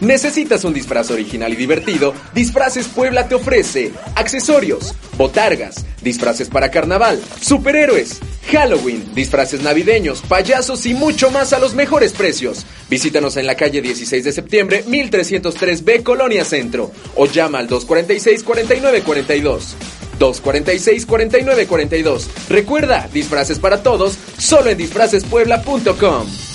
¿Necesitas un disfraz original y divertido? Disfraces Puebla te ofrece accesorios, botargas, disfraces para carnaval, superhéroes, Halloween, disfraces navideños, payasos y mucho más a los mejores precios. Visítanos en la calle 16 de septiembre, 1303B, Colonia Centro, o llama al 246-4942. 246-4942. Recuerda, disfraces para todos, solo en disfracespuebla.com.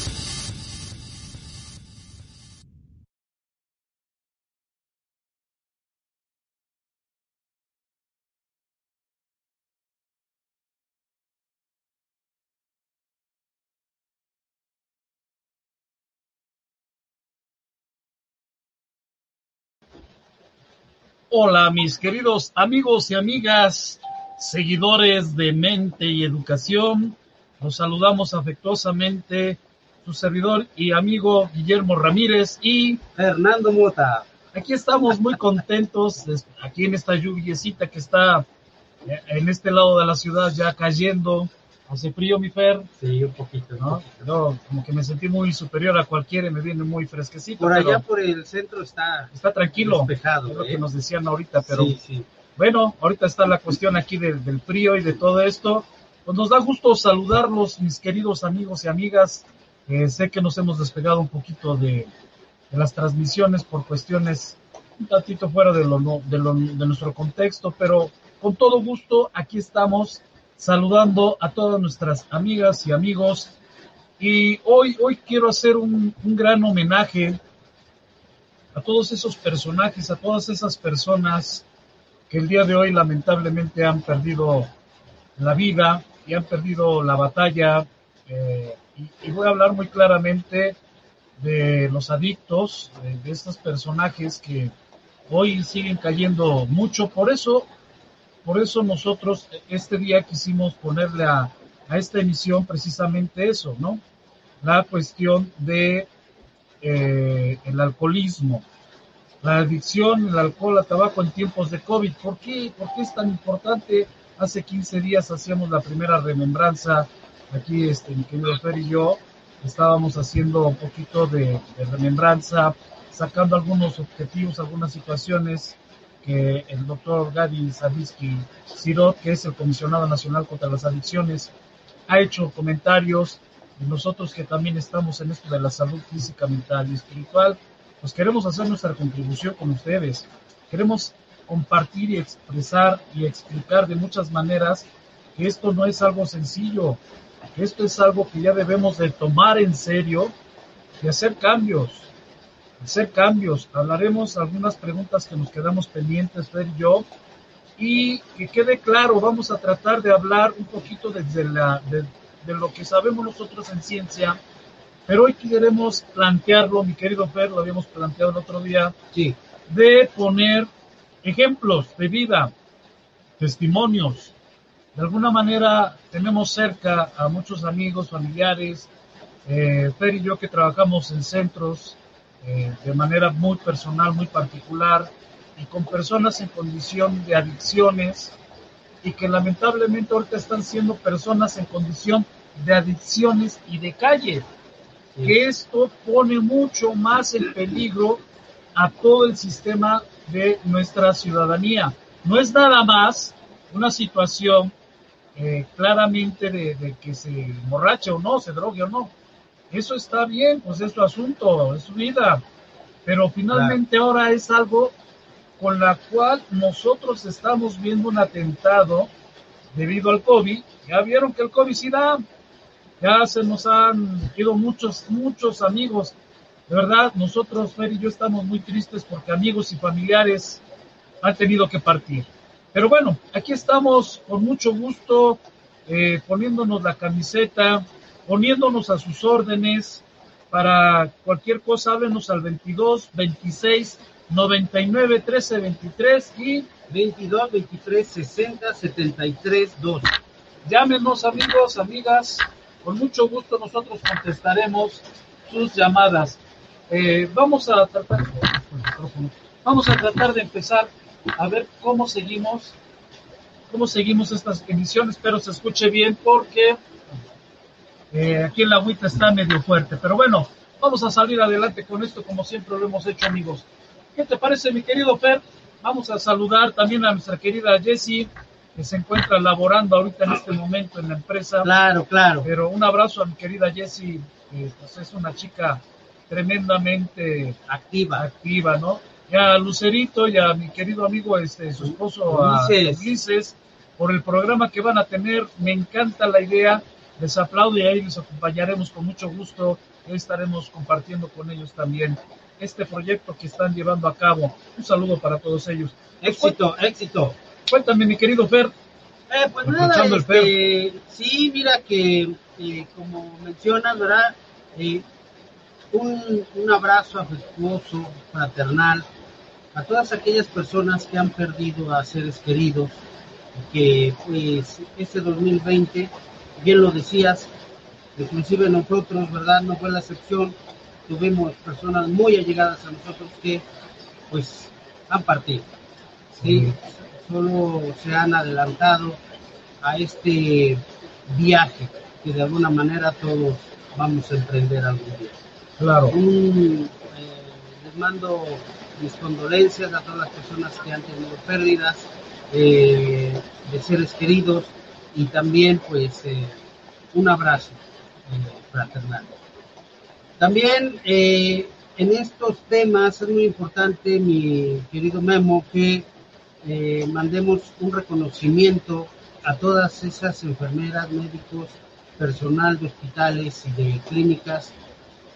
Hola mis queridos amigos y amigas, seguidores de Mente y Educación. Los saludamos afectuosamente su servidor y amigo Guillermo Ramírez y Fernando Mota. Aquí estamos muy contentos, aquí en esta lluviecita que está eh, en este lado de la ciudad ya cayendo. ¿Hace frío, mi Fer? Sí, un poquito, ¿no? Pero como que me sentí muy superior a cualquiera y me viene muy fresquecito. Por allá por el centro está... Está tranquilo. Despejado. Es lo ¿eh? que nos decían ahorita, pero... Sí, sí. Bueno, ahorita está la cuestión aquí del, del frío y de todo esto. Pues nos da gusto saludarlos, mis queridos amigos y amigas. Eh, sé que nos hemos despegado un poquito de, de las transmisiones por cuestiones un tantito fuera de, lo, no- de, lo- de nuestro contexto, pero con todo gusto aquí estamos saludando a todas nuestras amigas y amigos. Y hoy, hoy quiero hacer un, un gran homenaje a todos esos personajes, a todas esas personas que el día de hoy lamentablemente han perdido la vida y han perdido la batalla. eh, y, voy a hablar muy claramente de los adictos, de, de estos personajes que hoy siguen cayendo mucho. Por eso, por eso nosotros este día quisimos ponerle a, a esta emisión precisamente eso, ¿no? La cuestión de eh, el alcoholismo, la adicción, el alcohol, al tabaco en tiempos de COVID. ¿Por qué? ¿Por qué es tan importante? Hace 15 días hacíamos la primera remembranza, aquí este, mi querido Fer y yo, estábamos haciendo un poquito de remembranza, sacando algunos objetivos, algunas situaciones que el doctor Gadi Zabisky Sirot, que es el comisionado nacional contra las adicciones, ha hecho comentarios y nosotros que también estamos en esto de la salud física, mental y espiritual, pues queremos hacer nuestra contribución con ustedes. Queremos compartir y expresar y explicar de muchas maneras que esto no es algo sencillo, que esto es algo que ya debemos de tomar en serio y hacer cambios, hacer cambios. Hablaremos algunas preguntas que nos quedamos pendientes, Fer y yo, y que quede claro, vamos a tratar de hablar un poquito desde la, de, de lo que sabemos nosotros en ciencia, pero hoy queremos plantearlo, mi querido Fer, lo habíamos planteado el otro día, Sí, de poner ejemplos de vida, testimonios. De alguna manera tenemos cerca a muchos amigos, familiares, eh, Fer y yo que trabajamos en centros eh, de manera muy personal, muy particular, y con personas en condición de adicciones y que lamentablemente ahorita están siendo personas en condición de adicciones y de calle. Que esto pone mucho más en peligro a todo el sistema de nuestra ciudadanía. No es nada más una situación eh, claramente de, de que se emborrache o no, se drogue o no. Eso está bien, pues es su asunto, es su vida. Pero finalmente ahora es algo con la cual nosotros estamos viendo un atentado debido al COVID. Ya vieron que el COVID sí da. Ya se nos han ido muchos, muchos amigos De verdad, nosotros, Fer y yo, estamos muy tristes porque amigos y familiares han tenido que partir. Pero bueno, aquí estamos con mucho gusto, eh, poniéndonos la camiseta, poniéndonos a sus órdenes. Para cualquier cosa, háblenos al 22 26 99 13 23 y 22, 23, 60, 73, 2. llámenos, amigos, amigas. Con mucho gusto nosotros contestaremos sus llamadas. Eh, vamos a tratar, vamos a tratar de empezar a ver cómo seguimos, cómo seguimos estas emisiones. Espero se escuche bien porque eh, aquí en la agüita está medio fuerte. Pero bueno, vamos a salir adelante con esto como siempre lo hemos hecho, amigos. ¿Qué te parece, mi querido Fer? Vamos a saludar también a nuestra querida Jessie, que se encuentra laborando ahorita en este momento en la empresa. Claro, claro. Pero un abrazo a mi querida Jessie, que pues, es una chica tremendamente Activa. activa, ¿no? Y a Lucerito y a mi querido amigo, este, su esposo, a Ulises. Ulises, por el programa que van a tener. Me encanta la idea, les aplaudo y ahí les acompañaremos con mucho gusto. Estaremos compartiendo con ellos también este proyecto que están llevando a cabo. Un saludo para todos ellos. Éxito, éxito. Cuéntame, mi querido Fer. Eh, pues nada, este, sí, mira que eh, como mencionas, ¿verdad? Eh, un, un abrazo afectuoso, fraternal, a todas aquellas personas que han perdido a seres queridos, que pues este 2020, bien lo decías, inclusive nosotros, ¿verdad? No fue la excepción, tuvimos personas muy allegadas a nosotros que pues han partido, ¿sí? Solo se han adelantado a este viaje que de alguna manera todos vamos a emprender algún día. Claro. Un, eh, les mando mis condolencias a todas las personas que han tenido pérdidas eh, de seres queridos y también pues eh, un abrazo eh, fraternal. También eh, en estos temas es muy importante, mi querido Memo, que mandemos un reconocimiento a todas esas enfermeras, médicos, personal de hospitales y de clínicas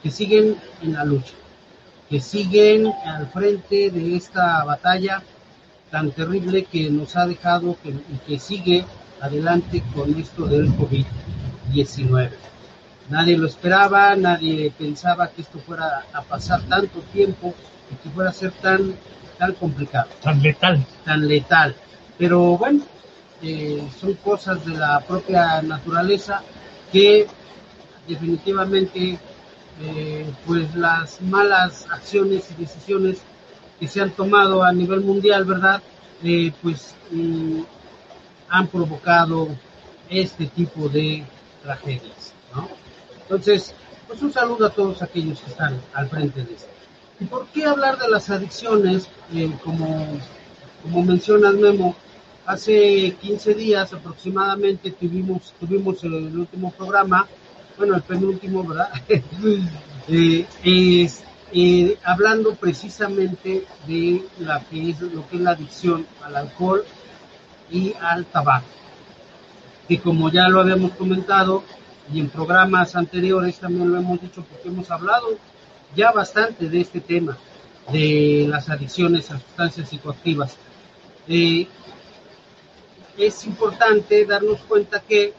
que siguen en la lucha, que siguen al frente de esta batalla tan terrible que nos ha dejado que, y que sigue adelante con esto del COVID-19. Nadie lo esperaba, nadie pensaba que esto fuera a pasar tanto tiempo y que fuera a ser tan, tan complicado Tan letal. tan letal. Pero bueno, eh, son cosas de la propia naturaleza que definitivamente eh, pues las malas acciones y decisiones que se han tomado a nivel mundial, ¿verdad? Eh, pues mm, han provocado este tipo de tragedias, ¿no? Entonces, pues un saludo a todos aquellos que están al frente de esto. ¿Y por qué hablar de las adicciones? Eh, como, como mencionas, Memo, hace 15 días aproximadamente tuvimos, tuvimos el último programa, bueno, el penúltimo, ¿verdad? Eh, eh, hablando precisamente de la lo que es la adicción al alcohol y al tabaco. Que como ya lo habíamos comentado y en programas anteriores también lo hemos dicho porque hemos hablado ya bastante de este tema, de las adicciones a sustancias psicoactivas. Eh, es importante darnos cuenta que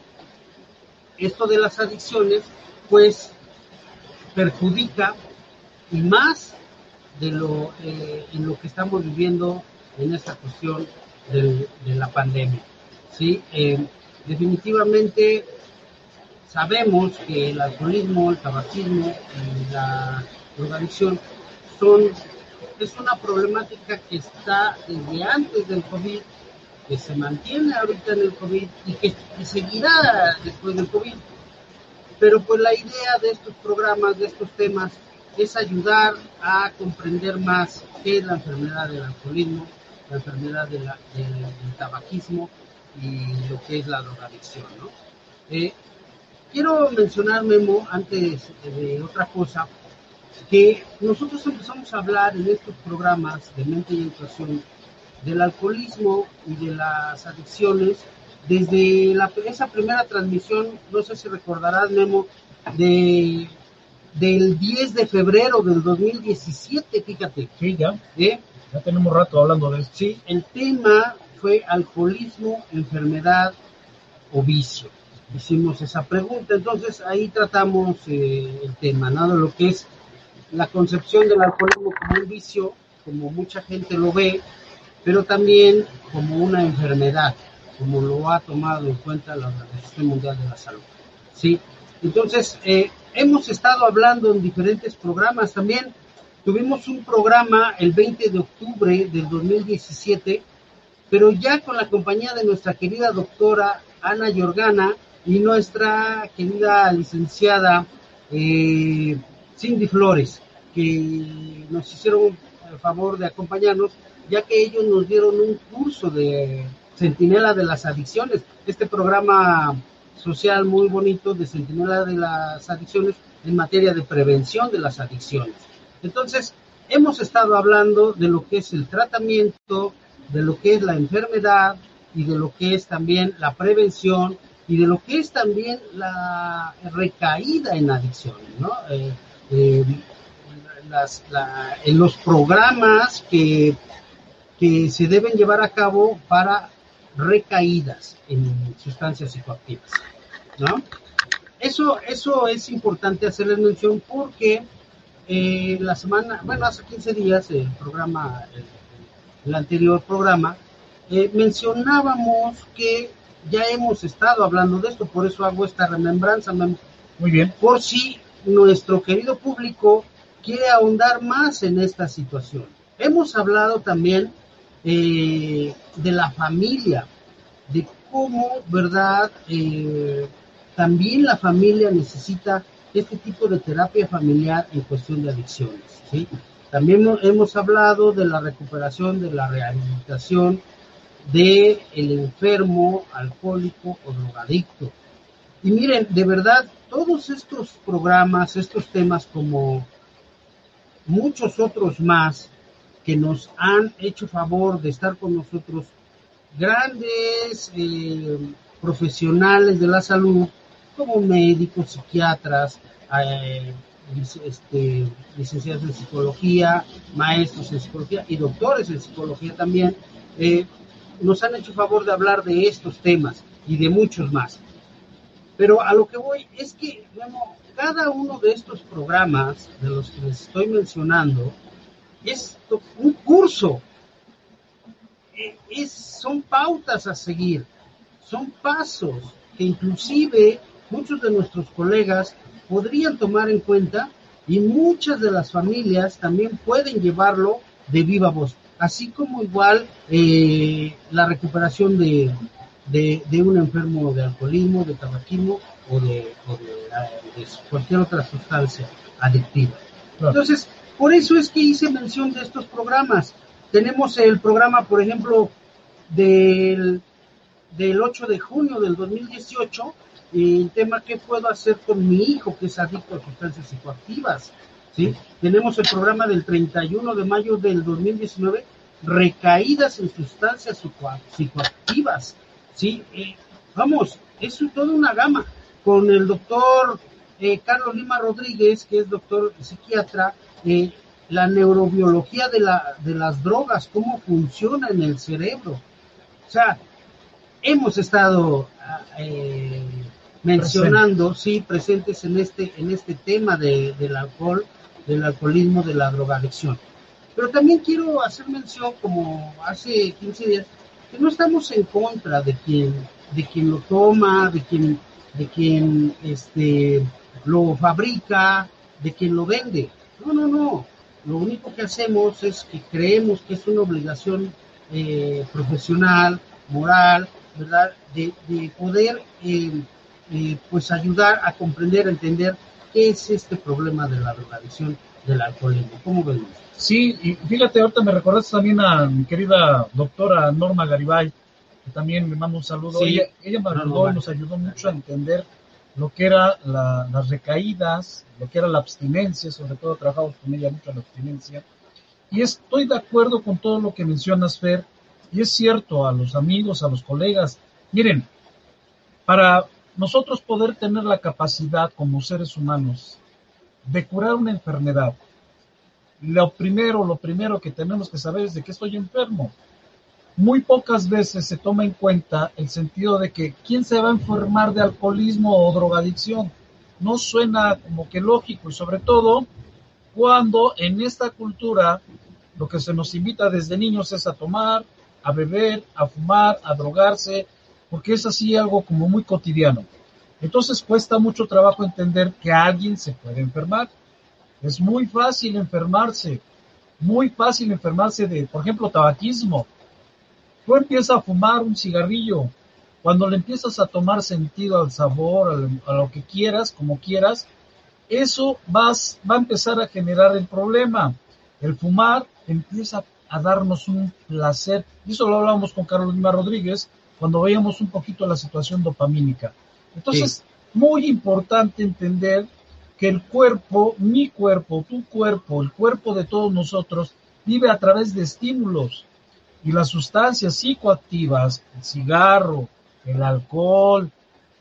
esto de las adicciones, pues, perjudica y más de lo, eh, en lo que estamos viviendo en esta cuestión de la pandemia. ¿sí? Eh, definitivamente sabemos que el alcoholismo, el tabaquismo y la drogadicción son, es una problemática que está desde antes del COVID, que se mantiene ahorita en el COVID y que, que seguirá después del COVID. Pero pues la idea de estos programas, de estos temas, es ayudar a comprender más qué es la enfermedad del alcoholismo, la enfermedad de la- del, del tabaquismo y lo que es la drogadicción. ¿no? Eh, quiero mencionar, Memo, antes de otra cosa, que nosotros empezamos a hablar en estos programas de mente y educación del alcoholismo y de las adicciones desde la- esa primera transmisión, no sé si recordarás, Memo, de del 10 de febrero del 2017, fíjate. Sí, ya. ¿eh? Ya tenemos rato hablando de esto. Sí, el tema fue alcoholismo, enfermedad o vicio. Hicimos esa pregunta, entonces ahí tratamos eh, el tema, ¿no? Lo que es la concepción del alcoholismo como un vicio, como mucha gente lo ve, pero también como una enfermedad, como lo ha tomado en cuenta la Organización Mundial de la Salud. ¿sí? Entonces, eh, hemos estado hablando en diferentes programas también. Tuvimos un programa el 20 de octubre del 2017, pero ya con la compañía de nuestra querida doctora Ana Yorgana y nuestra querida licenciada eh, Cindy Flores, que nos hicieron el favor de acompañarnos, ya que ellos nos dieron un curso de Centinela de las Adicciones. Este programa social muy bonito de Centinela de las Adicciones en materia de prevención de las adicciones. Entonces, hemos estado hablando de lo que es el tratamiento, de lo que es la enfermedad y de lo que es también la prevención y de lo que es también la recaída en adicciones, ¿no? Eh, eh, en los programas que, que se deben llevar a cabo para recaídas en sustancias psicoactivas. ¿no? Eso, eso es importante hacerles mención porque eh, la semana, bueno, hace 15 días el programa, el, anterior programa, eh, mencionábamos que ya hemos estado hablando de esto, por eso hago esta remembranza. Muy bien. Por si nuestro querido público quiere ahondar más en esta situación. Hemos hablado también eh, de la familia, de cómo, ¿verdad? Eh, también la familia necesita este tipo de terapia familiar en cuestión de adicciones, ¿sí? También hemos hablado de la recuperación, de la rehabilitación de enfermo alcohólico o drogadicto. Y miren, de verdad, todos estos programas, estos temas como muchos otros más que nos han hecho favor de estar con nosotros, grandes eh, profesionales de la salud, como médicos, psiquiatras, eh, este, licenciados en psicología, maestros en psicología y doctores en psicología también, eh, nos han hecho favor de hablar de estos temas y de muchos más. Pero a lo que voy es que, cada uno de estos programas de los que les estoy mencionando es un curso, e, es, son pautas a seguir, son pasos que inclusive muchos de nuestros colegas podrían tomar en cuenta y muchas de las familias también pueden llevarlo de viva voz, así como igual eh, la recuperación de, de, un enfermo de alcoholismo, de tabaquismo o de, cualquier otra sustancia adictiva. Entonces, por eso es que hice mención de estos programas. Tenemos el programa, por ejemplo, del, del 8 de junio del 2018, el tema ¿qué puedo hacer con mi hijo que es adicto a sustancias psicoactivas? ¿Sí? Tenemos el programa del 31 de mayo del 2019, recaídas en sustancias psicoactivas. ¿sí? Eh, vamos, es toda una gama. Con el doctor eh, Carlos Lima Rodríguez, que es doctor psiquiatra, eh, la neurobiología de, la, de las drogas, cómo funciona en el cerebro. O sea, hemos estado mencionando, sí, presentes en este, en este tema de, del alcohol, del alcoholismo, de la drogadicción. Pero también quiero hacer mención, como hace 15 días, que no estamos en contra de quien, de quien lo toma, de quien, de quien este, lo fabrica, de quien lo vende. No, no, no. Lo único que hacemos es que creemos que es una obligación eh, profesional, moral, ¿verdad? De, de poder eh, eh, pues ayudar a comprender, a entender qué es este problema de la drogadicción del alcoholismo. ¿Cómo vemos? Sí, y fíjate, ahorita me recordaste también a mi querida doctora Norma Garibay, que también me manda un saludo. ella, ella, me ayudó y nos ayudó mucho a entender lo que era las recaídas, lo que era la abstinencia, sobre todo trabajamos con ella mucho la abstinencia. Y estoy de acuerdo con todo lo que mencionas, Fer, y es cierto, a los amigos, a los colegas, miren, para nosotros poder tener la capacidad como seres humanos de curar una enfermedad, lo primero, lo primero que tenemos que saber es de que estoy enfermo. Muy pocas veces se toma en cuenta el sentido de que quién se va a enfermar de alcoholismo o drogadicción. No suena como que lógico y sobre todo cuando en esta cultura lo que se nos invita desde niños es a tomar, a beber, a fumar, a drogarse, porque es así algo como muy cotidiano. Entonces cuesta mucho trabajo entender que alguien se puede enfermar. Es muy fácil enfermarse, muy fácil enfermarse de, por ejemplo, tabaquismo. Tú empiezas a fumar un cigarrillo, cuando le empiezas a tomar sentido al sabor, a lo que quieras, como quieras, eso va a empezar a generar el problema. El fumar empieza a darnos un placer. Y eso lo hablábamos con Carolina Rodríguez cuando veíamos un poquito la situación dopamínica. Entonces, muy importante entender que el cuerpo, mi cuerpo, tu cuerpo, el cuerpo de todos nosotros, vive a través de estímulos. Y las sustancias psicoactivas, el cigarro, el alcohol,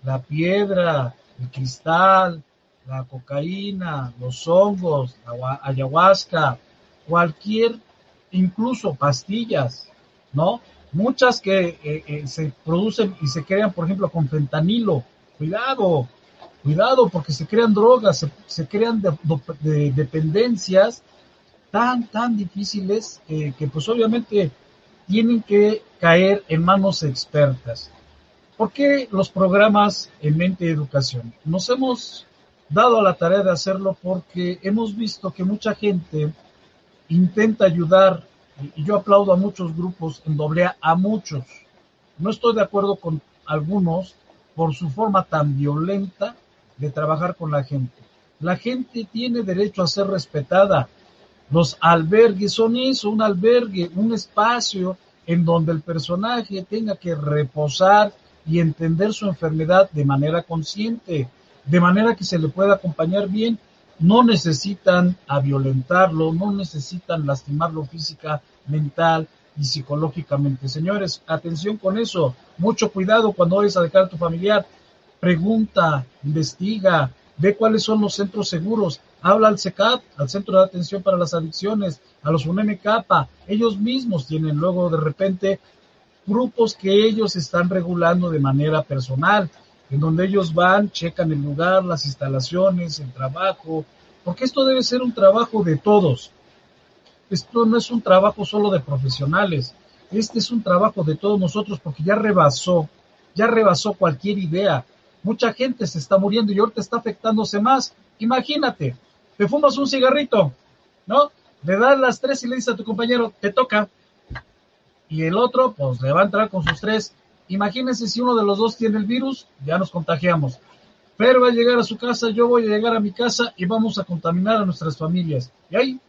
la piedra, el cristal, la cocaína, los hongos, la ayahuasca, cualquier, incluso pastillas, ¿no? Muchas que eh, eh, se producen y se crean, por ejemplo, con fentanilo. Cuidado, cuidado, porque se crean drogas, se, crean de, dependencias tan, tan difíciles que pues obviamente tienen que caer en manos expertas. ¿Por qué los programas en mente educación? Nos hemos dado la tarea de hacerlo porque hemos visto que mucha gente intenta ayudar, y yo aplaudo a muchos grupos en doble A, a muchos. No estoy de acuerdo con algunos por su forma tan violenta de trabajar con la gente. La gente tiene derecho a ser respetada. Los albergues son eso, un albergue, un espacio en donde el personaje tenga que reposar y entender su enfermedad de manera consciente, de manera que se le pueda acompañar bien no necesitan a violentarlo, no necesitan lastimarlo física, mental y psicológicamente. Señores, atención con eso, mucho cuidado cuando vayas a dejar a tu familiar. Pregunta, investiga, ve cuáles son los centros seguros, habla al CECAP, al Centro de Atención para las Adicciones, a los UNMK, ellos mismos tienen luego de repente grupos que ellos están regulando de manera personal en donde ellos van, checan el lugar, las instalaciones, el trabajo, porque esto debe ser un trabajo de todos. Esto no es un trabajo solo de profesionales, este es un trabajo de todos nosotros porque ya rebasó, ya rebasó cualquier idea. Mucha gente se está muriendo y ahorita está afectándose más. Imagínate, te fumas un cigarrito, ¿no? Le das las tres y le dices a tu compañero, te toca. Y el otro, pues le va a entrar con sus tres Imagínense si uno de los dos tiene el virus, ya nos contagiamos. Pero va a llegar a su casa, yo voy a llegar a mi casa y vamos a contaminar a nuestras familias. Y ahí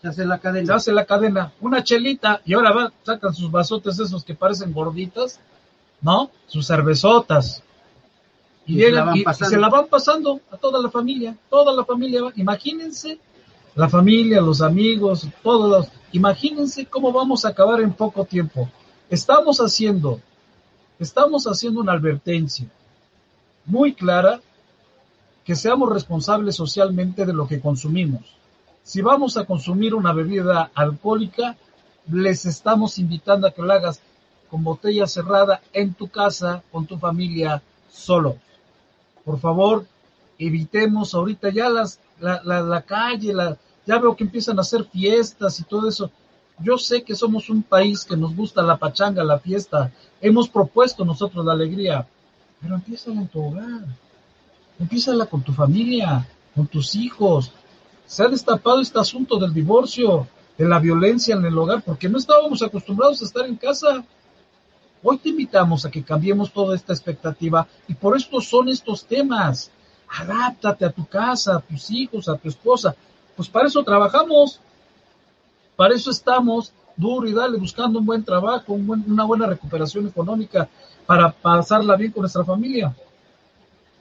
se hace la cadena. Se hace la cadena. Una chelita y ahora va, sacan sus vasotes esos que parecen gorditas, ¿no? Sus cervezotas. Y, llegan y, se la van pasando a toda la familia. Toda la familia va. Imagínense la familia, los amigos, todos los. Imagínense cómo vamos a acabar en poco tiempo. Estamos haciendo estamos haciendo una advertencia muy clara que seamos responsables socialmente de lo que consumimos. Si vamos a consumir una bebida alcohólica, les estamos invitando a que lo hagas con botella cerrada en tu casa, con tu familia, solo. Por favor, evitemos ahorita ya las, la, la, la calle, la, ya veo que empiezan a hacer fiestas y todo eso. Yo sé que somos un país que nos gusta la pachanga, la fiesta. Hemos propuesto nosotros la alegría, pero empieza en tu hogar. Empieza con tu familia, con tus hijos. Se ha destapado este asunto del divorcio, de la violencia en el hogar, porque no estábamos acostumbrados a estar en casa. Hoy te invitamos a que cambiemos toda esta expectativa y por esto son estos temas. Adáptate a tu casa, a tus hijos, a tu esposa. Pues para eso trabajamos. Para eso estamos duro y dale, buscando un buen trabajo, una buena recuperación económica para pasarla bien con nuestra familia.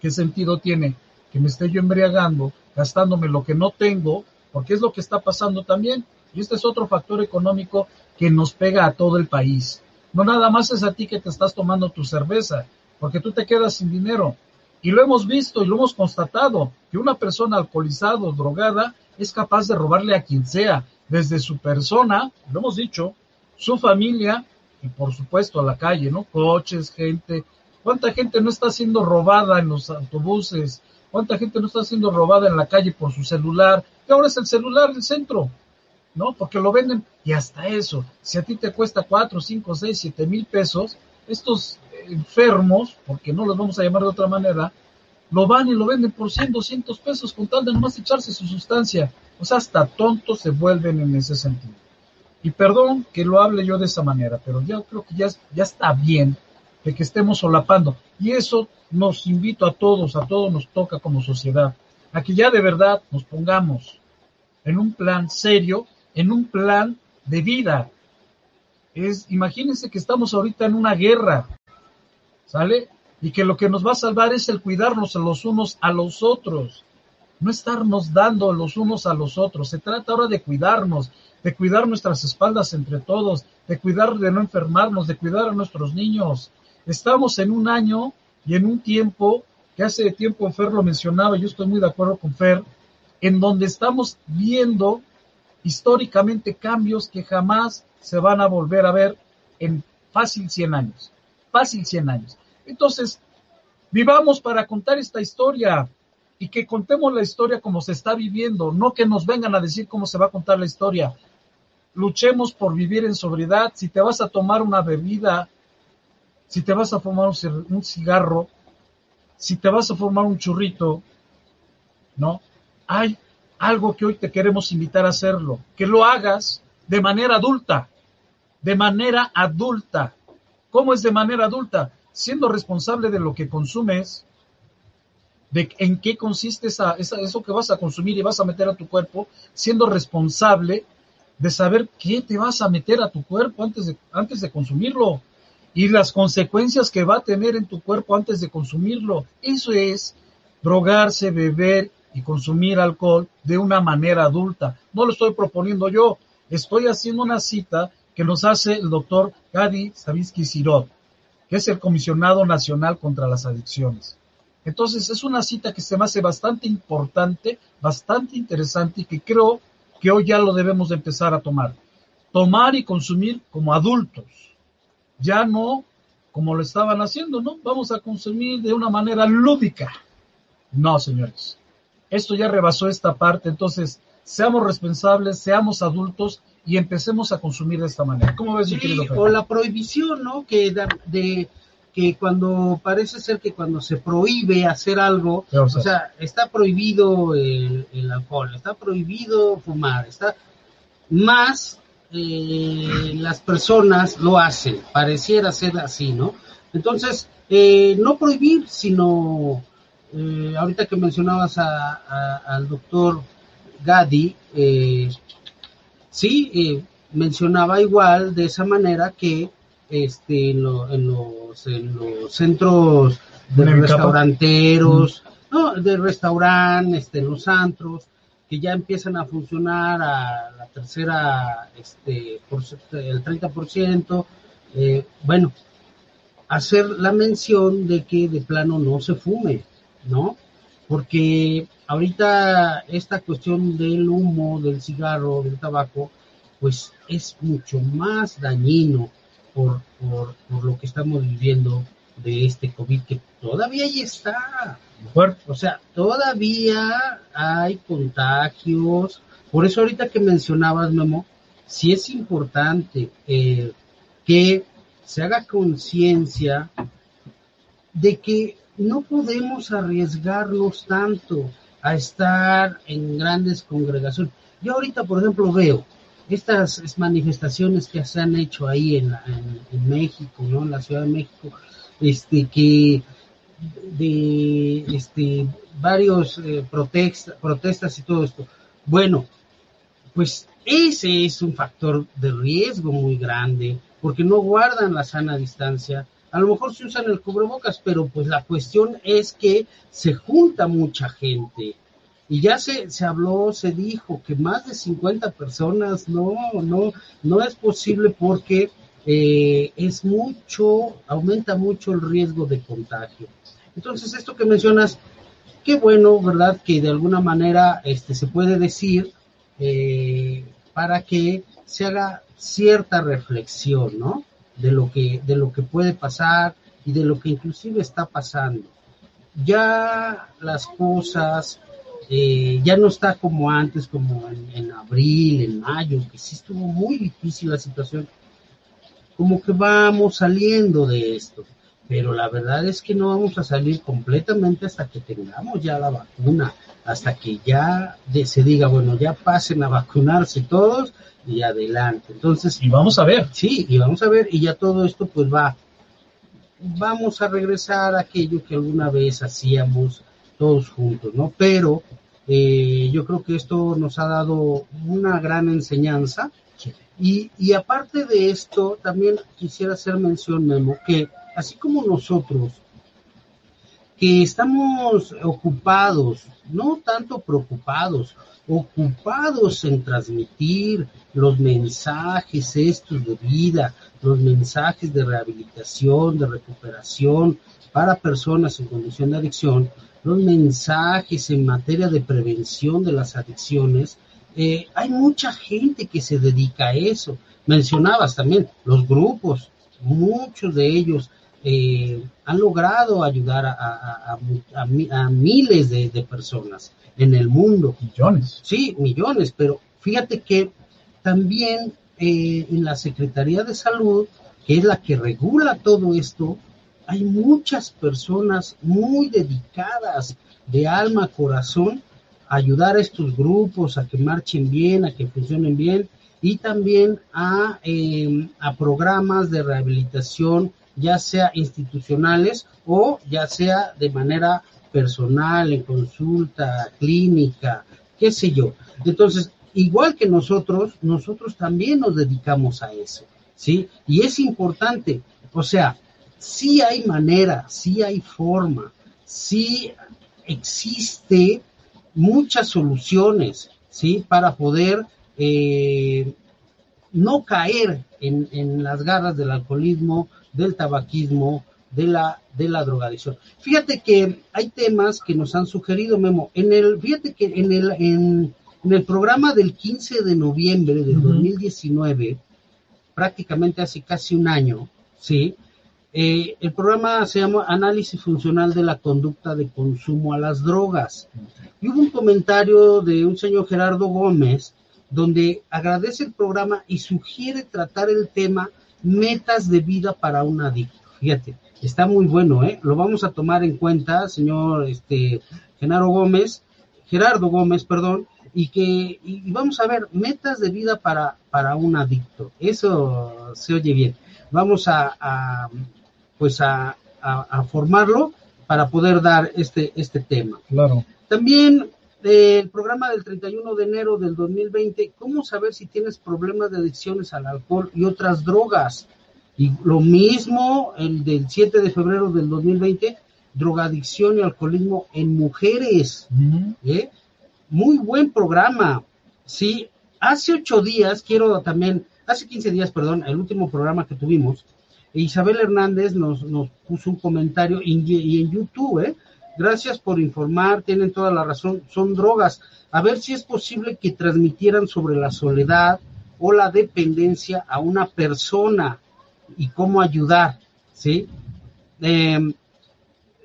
¿Qué sentido tiene que me esté yo embriagando, gastándome lo que no tengo, porque es lo que está pasando también? Y este es otro factor económico que nos pega a todo el país. No nada más es a ti que te estás tomando tu cerveza, porque tú te quedas sin dinero. Y lo hemos visto y lo hemos constatado, que una persona alcoholizada o drogada es capaz de robarle a quien sea, desde su persona, lo hemos dicho, su familia y por supuesto a la calle, ¿no? Coches, gente. ¿Cuánta gente no está siendo robada en los autobuses? ¿Cuánta gente no está siendo robada en la calle por su celular? Y ahora es el celular del centro, ¿no? Porque lo venden y hasta eso, si a ti te cuesta cuatro, cinco, seis, siete mil pesos, estos enfermos, porque no los vamos a llamar de otra manera, lo van y lo venden por 100, 200 pesos con tal de nomás echarse su sustancia. O sea, hasta tontos se vuelven en ese sentido. Y perdón que lo hable yo de esa manera, pero yo creo que ya, ya está bien de que estemos solapando. Y eso nos invito a todos, a todos nos toca como sociedad, a que ya de verdad nos pongamos en un plan serio, en un plan de vida. Es, imagínense que estamos ahorita en una guerra, ¿sale? Y que lo que nos va a salvar es el cuidarnos a los unos a los otros no estarnos dando los unos a los otros. Se trata ahora de cuidarnos, de cuidar nuestras espaldas entre todos, de cuidar de no enfermarnos, de cuidar a nuestros niños. Estamos en un año y en un tiempo, que hace tiempo Fer lo mencionaba, yo estoy muy de acuerdo con Fer, en donde estamos viendo históricamente cambios que jamás se van a volver a ver en fácil 100 años. Fácil 100 años. Entonces, vivamos para contar esta historia y que contemos la historia como se está viviendo, no que nos vengan a decir cómo se va a contar la historia. Luchemos por vivir en sobriedad. Si te vas a tomar una bebida, si te vas a fumar un cigarro, si te vas a fumar un churrito, ¿no? Hay algo que hoy te queremos invitar a hacerlo, que lo hagas de manera adulta, de manera adulta. ¿Cómo es de manera adulta? Siendo responsable de lo que consumes, de en qué consiste esa, eso que vas a consumir y vas a meter a tu cuerpo, siendo responsable de saber qué te vas a meter a tu cuerpo antes de, antes de consumirlo y las consecuencias que va a tener en tu cuerpo antes de consumirlo. Eso es drogarse, beber y consumir alcohol de una manera adulta. No lo estoy proponiendo yo, estoy haciendo una cita que nos hace el doctor Gadi Savisky Sirot, que es el comisionado nacional contra las adicciones. Entonces es una cita que se me hace bastante importante, bastante interesante y que creo que hoy ya lo debemos de empezar a tomar. Tomar y consumir como adultos, ya no como lo estaban haciendo, ¿no? Vamos a consumir de una manera lúdica. No, señores. Esto ya rebasó esta parte, entonces seamos responsables, seamos adultos y empecemos a consumir de esta manera. ¿Cómo ves, sí, O la prohibición, ¿no? Que de que cuando parece ser que cuando se prohíbe hacer algo, o sea, está prohibido el, alcohol, está prohibido fumar, está más eh, las personas lo hacen, pareciera ser así, ¿no? Entonces, eh, no prohibir, sino eh, ahorita que mencionabas al doctor Gadi, sí, mencionaba igual de esa manera que este, en, los, en los centros de restauranteros, no, de restaurante, este, los antros, que ya empiezan a funcionar a la tercera, este, por, el 30%, eh, bueno, hacer la mención de que de plano no se fume, ¿no? Porque ahorita esta cuestión del humo, del cigarro, del tabaco, pues es mucho más dañino por, por, lo que estamos viviendo de este COVID que todavía ahí está. O sea, todavía hay contagios. Por eso ahorita que mencionabas, Memo, sí es importante eh, que se haga conciencia de que no podemos arriesgarnos tanto a estar en grandes congregaciones. Yo ahorita, por ejemplo, veo estas manifestaciones que se han hecho ahí en, en, México, ¿no? En la Ciudad de México, este, que de este, varios eh, protestas y todo esto. Bueno, pues ese es un factor de riesgo muy grande, porque no guardan la sana distancia. A lo mejor se usan el cubrebocas, pero pues la cuestión es que se junta mucha gente y ya se, se habló, se dijo que más de 50 personas, no, no, no es posible porque eh, es mucho, aumenta mucho el riesgo de contagio. Entonces, esto que mencionas, qué bueno, ¿verdad? Que de alguna manera este, se puede decir eh, para que se haga cierta reflexión, ¿no? De lo que, de lo que puede pasar y de lo que inclusive está pasando. Ya las cosas, eh, ya no está como antes, como en, en, abril, en mayo, que sí estuvo muy difícil la situación. Como que vamos saliendo de esto, pero la verdad es que no vamos a salir completamente hasta que tengamos ya la vacuna, hasta que ya se diga, bueno, ya pasen a vacunarse todos y adelante. Entonces, y vamos a ver. Sí, y vamos a ver, y ya todo esto pues va, vamos a regresar a aquello que alguna vez hacíamos todos juntos, ¿no? Pero eh, yo creo que esto nos ha dado una gran enseñanza. Sí. Y, y aparte de esto, también quisiera hacer mención, Memo, que así como nosotros, que estamos ocupados, no tanto preocupados, ocupados en transmitir los mensajes estos de vida, los mensajes de rehabilitación, de recuperación para personas en condición de adicción, los mensajes en materia de prevención de las adicciones, eh, hay mucha gente que se dedica a eso. Mencionabas también los grupos, muchos de ellos eh, han logrado ayudar a, a, a, a miles de, de, personas en el mundo. Millones. Sí, millones, pero fíjate que también eh, en la Secretaría de Salud, que es la que regula todo esto, hay muchas personas muy dedicadas de alma, corazón, a ayudar a estos grupos a que marchen bien, a que funcionen bien y también a, eh, a programas de rehabilitación, ya sea institucionales o ya sea de manera personal, en consulta, clínica, qué sé yo. Entonces, igual que nosotros, nosotros también nos dedicamos a eso, ¿sí? Y es importante, o sea, sí hay manera, sí hay forma, sí existe muchas soluciones, ¿sí? Para poder eh, no caer en, en, las garras del alcoholismo, del tabaquismo, de la, de la drogadicción. Fíjate que hay temas que nos han sugerido, Memo. En el, fíjate que en el, en, en el programa del 15 de noviembre del uh -huh. 2019, prácticamente hace casi un año, ¿sí? Eh, el programa se llama Análisis Funcional de la Conducta de Consumo a las Drogas. Y hubo un comentario de un señor Gerardo Gómez donde agradece el programa y sugiere tratar el tema metas de vida para un adicto. Fíjate, está muy bueno, ¿eh? Lo vamos a tomar en cuenta, señor este, Genaro Gómez, Gerardo Gómez, perdón, y que y vamos a ver metas de vida para, para un adicto. Eso se oye bien. Vamos a, a pues a, a, a, formarlo para poder dar este, este tema. Claro. También eh, el programa del 31 de enero del 2020, ¿cómo saber si tienes problemas de adicciones al alcohol y otras drogas? Y lo mismo el del 7 de febrero del 2020, drogadicción y alcoholismo en mujeres. Uh -huh. ¿eh? Muy buen programa. Sí, hace ocho días, quiero también, hace 15 días, perdón, el último programa que tuvimos, Isabel Hernández nos, nos puso un comentario y, y en YouTube, ¿eh? Gracias por informar, tienen toda la razón, son drogas. A ver si es posible que transmitieran sobre la soledad o la dependencia a una persona y cómo ayudar, ¿sí? Eh,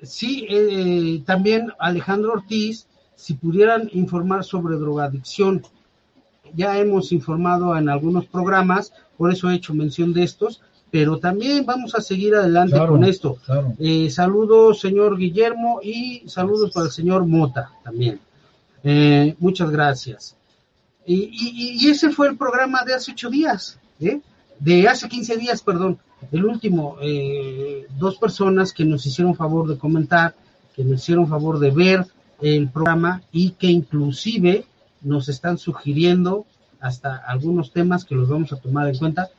sí, eh, también Alejandro Ortiz, si pudieran informar sobre drogadicción. Ya hemos informado en algunos programas, por eso he hecho mención de estos, pero también vamos a seguir adelante claro, con esto. Claro. Eh, saludos, señor Guillermo, y saludos para el señor Mota también. Eh, muchas gracias. Y, y, y, ese fue el programa de hace ocho días, ¿eh? de hace 15 días, perdón, el último, eh, dos personas que nos hicieron favor de comentar, que nos hicieron favor de ver el programa y que inclusive nos están sugiriendo hasta algunos temas que los vamos a tomar en cuenta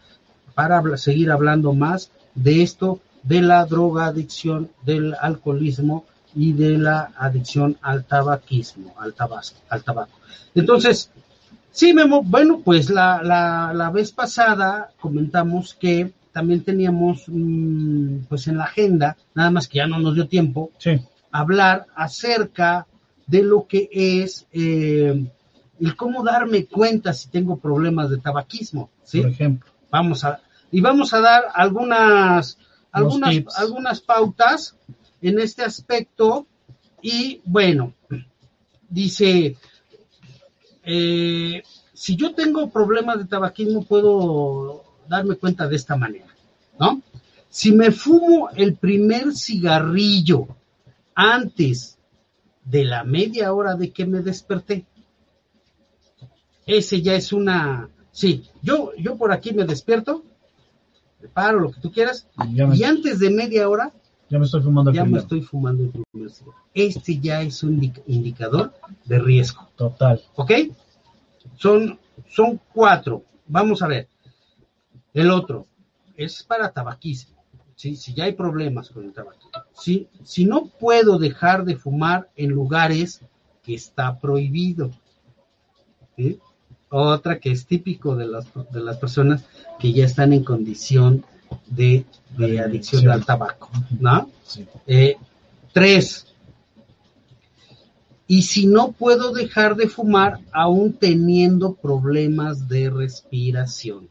para seguir hablando más de esto, de la drogadicción, del alcoholismo y de la adicción al tabaquismo, al, tabasco, al tabaco. Entonces, sí, Memo, bueno, pues la, la, la vez pasada comentamos que también teníamos mm, pues en la agenda, nada más que ya no nos dio tiempo, Sí, hablar acerca de lo que es eh, el cómo darme cuenta si tengo problemas de tabaquismo, ¿sí? por ejemplo. Vamos a, y vamos a dar algunas, algunas, tips. algunas pautas en este aspecto. Y bueno, dice, eh, si yo tengo problemas de tabaquismo, puedo darme cuenta de esta manera, ¿no? Si me fumo el primer cigarrillo antes de la media hora de que me desperté, ese ya es una, sí, yo, yo por aquí me despierto, me paro, lo que tú quieras, Y ya me, y antes de media hora ya me estoy fumando el ya me primero. estoy fumando el primer cigarro. Este ya es un indic- indicador de riesgo. Total. ¿Ok? Son, son cuatro. Vamos a ver. El otro es para tabaquismo. ¿sí? Si ya hay problemas con el tabaquismo. ¿sí? Si no puedo dejar de fumar en lugares que está prohibido. ¿sí? Otra que es típico de las, de las personas que ya están en condición de, adicción adicción. al tabaco. ¿no? Sí. Eh, tres. Y si no puedo dejar de fumar aún teniendo problemas de respiración.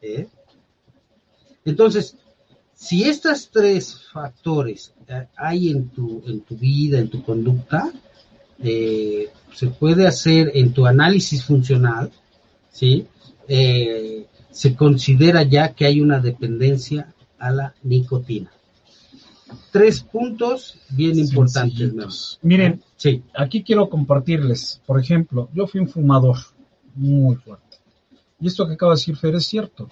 ¿Eh? Entonces, si estos tres factores eh, hay en tu, en tu vida, en tu conducta, eh, se puede hacer en tu análisis funcional, ¿sí? Eh, se considera ya que hay una dependencia a la nicotina. Tres puntos bien importantes. Miren, Sí, aquí quiero compartirles, por ejemplo, yo fui un fumador muy fuerte. Y esto que acaba de decir Fer es cierto.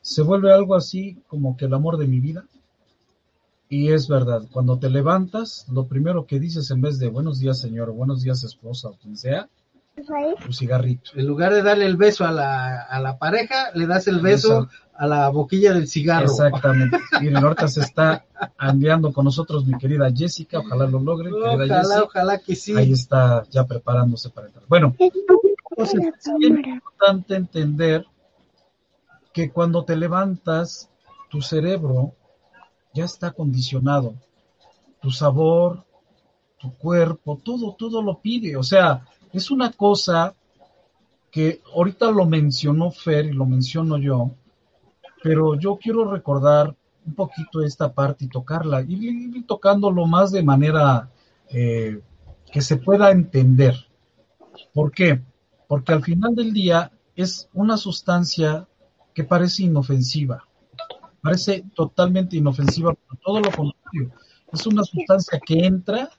Se vuelve algo así como que el amor de mi vida. Y es verdad, cuando te levantas, lo primero que dices en vez de buenos días señor, buenos días esposa o quien sea, tu cigarrito. en lugar de darle el beso a la, a la pareja, le das el beso a la boquilla del cigarro. Exactamente. Miren, ahorita se está enviando con nosotros mi querida Jessica, ojalá lo logre, Ojalá, Jessica. ojalá que sí. Ahí está ya preparándose para entrar. Bueno, entonces es importante entender que cuando te levantas, tu cerebro ya está condicionado. Tu sabor, tu cuerpo, todo, todo lo pide. O sea, es una cosa que ahorita lo mencionó Fer y lo menciono yo, pero yo quiero recordar un poquito esta parte y tocarla, ir, ir tocándolo más de manera eh, que se pueda entender. ¿Por qué? Porque al final del día es una sustancia que parece inofensiva, parece totalmente inofensiva, pero todo lo contrario, es una sustancia que entra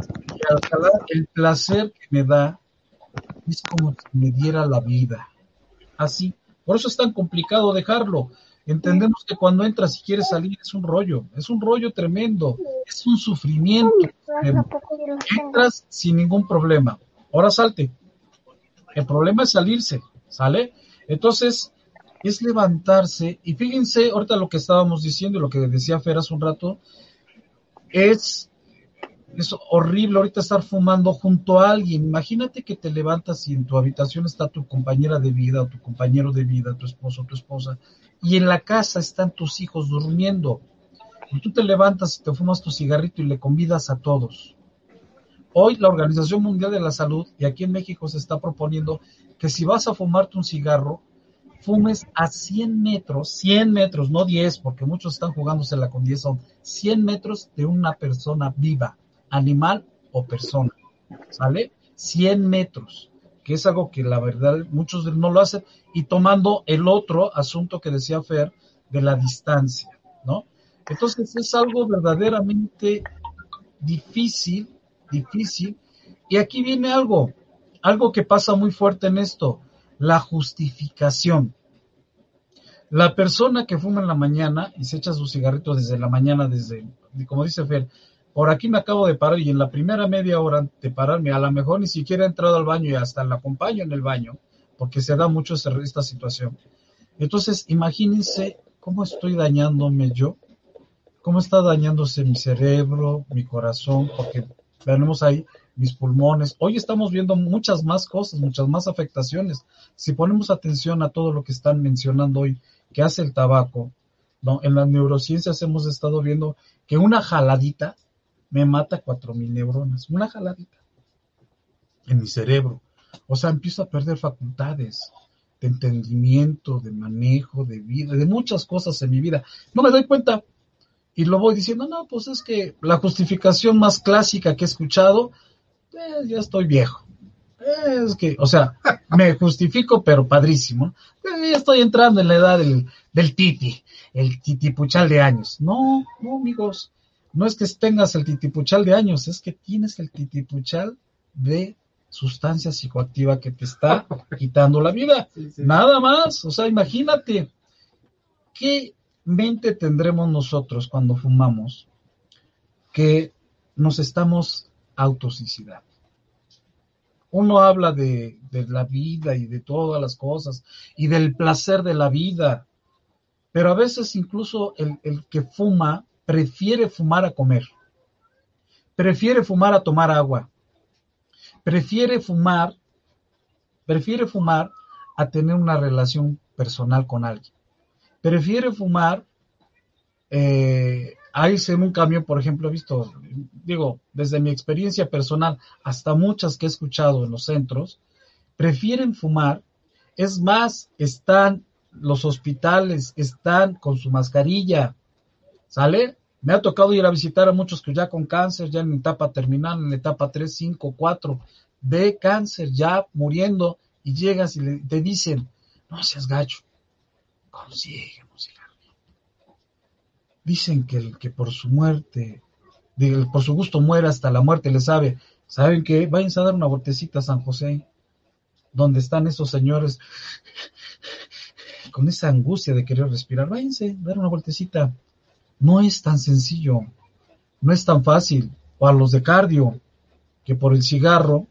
y al el placer que me da es como si me diera la vida. Así, por eso es tan complicado dejarlo. Entendemos que cuando entras y quieres salir es un rollo, es un rollo tremendo, es un sufrimiento. Entras sin ningún problema. Ahora salte. El problema es salirse, ¿sale? Entonces, es levantarse y fíjense, ahorita lo que estábamos diciendo y lo que decía Fer hace un rato, es, es horrible ahorita estar fumando junto a alguien. Imagínate que te levantas y en tu habitación está tu compañera de vida o tu compañero de vida, tu esposo tu esposa, y en la casa están tus hijos durmiendo. Y tú te levantas y te fumas tu cigarrito y le convidas a todos. Hoy la Organización Mundial de la Salud y aquí en México se está proponiendo que si vas a fumarte un cigarro, fumes a 100 metros, 100 metros, no 10, porque muchos están jugándosela con 10, son 100 metros de una persona viva, animal o persona, ¿sale? 100 metros, que es algo que la verdad muchos no lo hacen, y tomando el otro asunto que decía Fer de la distancia, ¿no? Entonces es algo verdaderamente difícil, difícil, y aquí viene algo, algo que pasa muy fuerte en esto, la justificación. La persona que fuma en la mañana y se echa su cigarrito desde la mañana, desde, como dice Fer, por aquí me acabo de parar y en la primera media hora de pararme, a lo mejor ni siquiera he entrado al baño y hasta la acompaño en el baño, porque se da mucho esta situación. Entonces, imagínense cómo estoy dañándome yo, cómo está dañándose mi cerebro, mi corazón, porque tenemos ahí mis pulmones. Hoy estamos viendo muchas más cosas, muchas más afectaciones. Si ponemos atención a todo lo que están mencionando hoy, que hace el tabaco, ¿no? En las neurociencias hemos estado viendo que una jaladita me mata cuatro mil neuronas, una jaladita en mi cerebro. O sea, empiezo a perder facultades de entendimiento, de manejo, de vida, de muchas cosas en mi vida. No me doy cuenta y lo voy diciendo, no, pues es que la justificación más clásica que he escuchado, eh, ya estoy viejo. Es que, o sea, me justifico, pero padrísimo. Eh, ya estoy entrando en la edad del, del titi, el titipuchal de años. No, no, amigos, no es que tengas el titipuchal de años, es que tienes el titipuchal de sustancia psicoactiva que te está quitando la vida. Nada más, o sea, imagínate qué mente tendremos nosotros cuando fumamos que nos estamos autosuicidando. Uno habla de, la vida y de todas las cosas y del placer de la vida, pero a veces incluso el, el que fuma prefiere fumar a comer, prefiere fumar a tomar agua, prefiere fumar, prefiere fumar a tener una relación personal con alguien. Prefiere fumar eh, a irse en un camión, por ejemplo, he visto, digo, desde mi experiencia personal hasta muchas que he escuchado en los centros, prefieren fumar. Es más, están los hospitales, están con su mascarilla, ¿sale? Me ha tocado ir a visitar a muchos que ya con cáncer, ya en etapa terminal, en etapa 3, 5, 4, de cáncer, ya muriendo, y llegas y le, te dicen, no seas gacho, cigarrillo. Dicen que el que por su muerte, por su gusto muera hasta la muerte le sabe, ¿saben qué? Váyanse a dar una vueltecita a San José, donde están esos señores con esa angustia de querer respirar, váyanse, dar una vueltecita no es tan sencillo, no es tan fácil. O a los de cardio, que por el cigarro,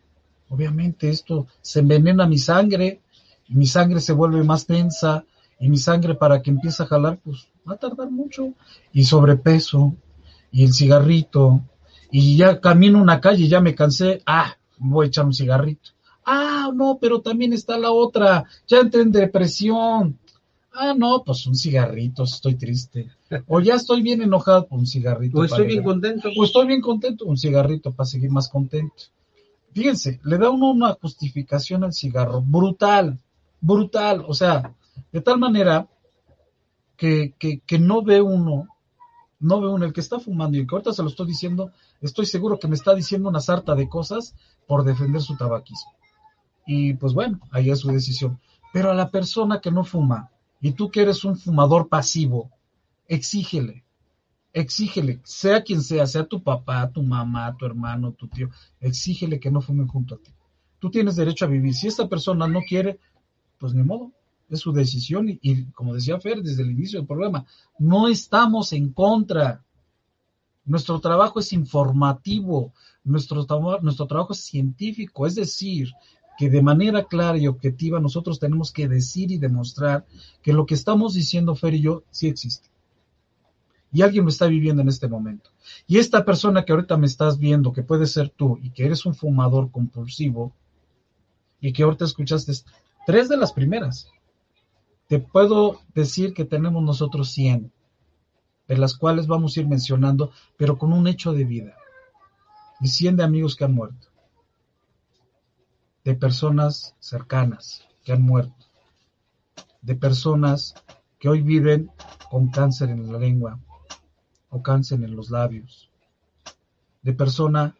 obviamente esto se envenena mi sangre mi sangre se vuelve más tensa y mi sangre para que empiece a jalar, pues va a tardar mucho. Y sobrepeso y el cigarrito y ya camino una calle y ya me cansé, ah, voy a echar un cigarrito. Ah, no, pero también está la otra, ya entré en depresión, Ah, no, pues un cigarrito, estoy triste. O ya estoy bien enojado, pues un cigarrito. O estoy bien contento. O estoy bien contento, un cigarrito para seguir más contento. Fíjense, le da uno una justificación al cigarro, brutal, brutal. O sea, de tal manera que, que, no ve uno, no ve uno, el que está fumando y el que ahorita se lo estoy diciendo, estoy seguro que me está diciendo una sarta de cosas por defender su tabaquismo. Y pues bueno, ahí es su decisión. Pero a la persona que no fuma, y tú que eres un fumador pasivo, exígele, exígele, sea quien sea, sea tu papá, tu mamá, tu hermano, tu tío, exígele que no fumen junto a ti. Tú tienes derecho a vivir. Si esta persona no quiere, pues ni modo, es su decisión. Y, como decía Fer desde el inicio del programa, no estamos en contra. Nuestro trabajo es informativo, nuestro, nuestro trabajo es científico, es decir, que de manera clara y objetiva nosotros tenemos que decir y demostrar que lo que estamos diciendo Fer y yo sí existe. Y alguien lo está viviendo en este momento. Y esta persona que ahorita me estás viendo, que puede ser tú, y que eres un fumador compulsivo, y que ahorita escuchaste tres de las primeras, te puedo decir que tenemos nosotros 100, de las cuales vamos a ir mencionando, pero con un hecho de vida. Y 100 de amigos que han muerto. De personas cercanas que han muerto, de personas que hoy viven con cáncer en la lengua o cáncer en los labios, de persona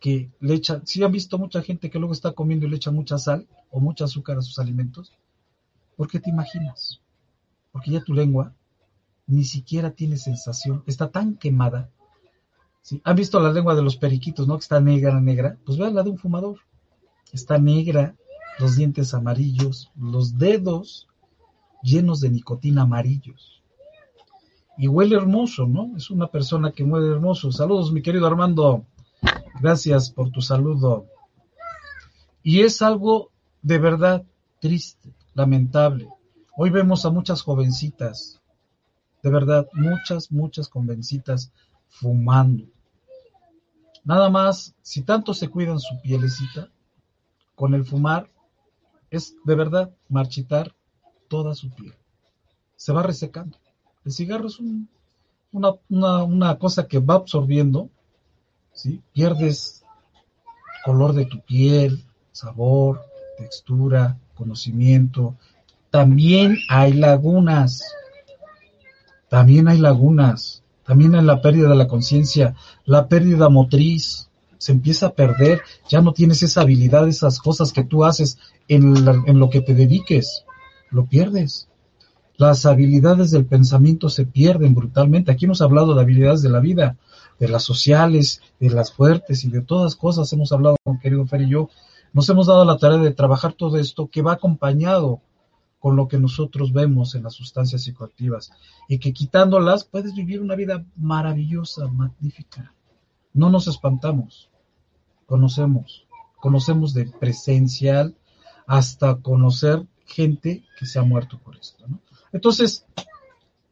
que le echa, si han visto mucha gente que luego está comiendo y le echa mucha sal o mucha azúcar a sus alimentos, ¿por qué te imaginas? Porque ya tu lengua ni siquiera tiene sensación, está tan quemada. ¿sí? ¿Han visto la lengua de los periquitos, no? Que está negra, negra. Pues vean la de un fumador está negra, los dientes amarillos, los dedos llenos de nicotina amarillos. Y huele hermoso, ¿no? Es una persona que huele hermoso. Saludos, mi querido Armando. Gracias por tu saludo. Y es algo de verdad triste, lamentable. Hoy vemos a muchas jovencitas, de verdad, muchas, muchas jovencitas fumando. Nada más, si tanto se cuidan su pielecita, con el fumar es de verdad marchitar toda su piel. Se va resecando. El cigarro es una, una, cosa que va absorbiendo, ¿sí? Pierdes color de tu piel, sabor, textura, conocimiento. También hay lagunas. También hay lagunas. También hay la pérdida de la conciencia, la pérdida motriz. Se empieza a perder. Ya no tienes esa habilidad, esas cosas que tú haces en, en lo que te dediques. Lo pierdes. Las habilidades del pensamiento se pierden brutalmente. Aquí hemos hablado de habilidades de la vida, de las sociales, de las fuertes y de todas cosas. Hemos hablado, querido Fer y yo. Nos hemos dado la tarea de trabajar todo esto que va acompañado con lo que nosotros vemos en las sustancias psicoactivas y que quitándolas puedes vivir una vida maravillosa, magnífica. No nos espantamos, conocemos, conocemos de presencial hasta conocer gente que se ha muerto por esto. ¿no? Entonces,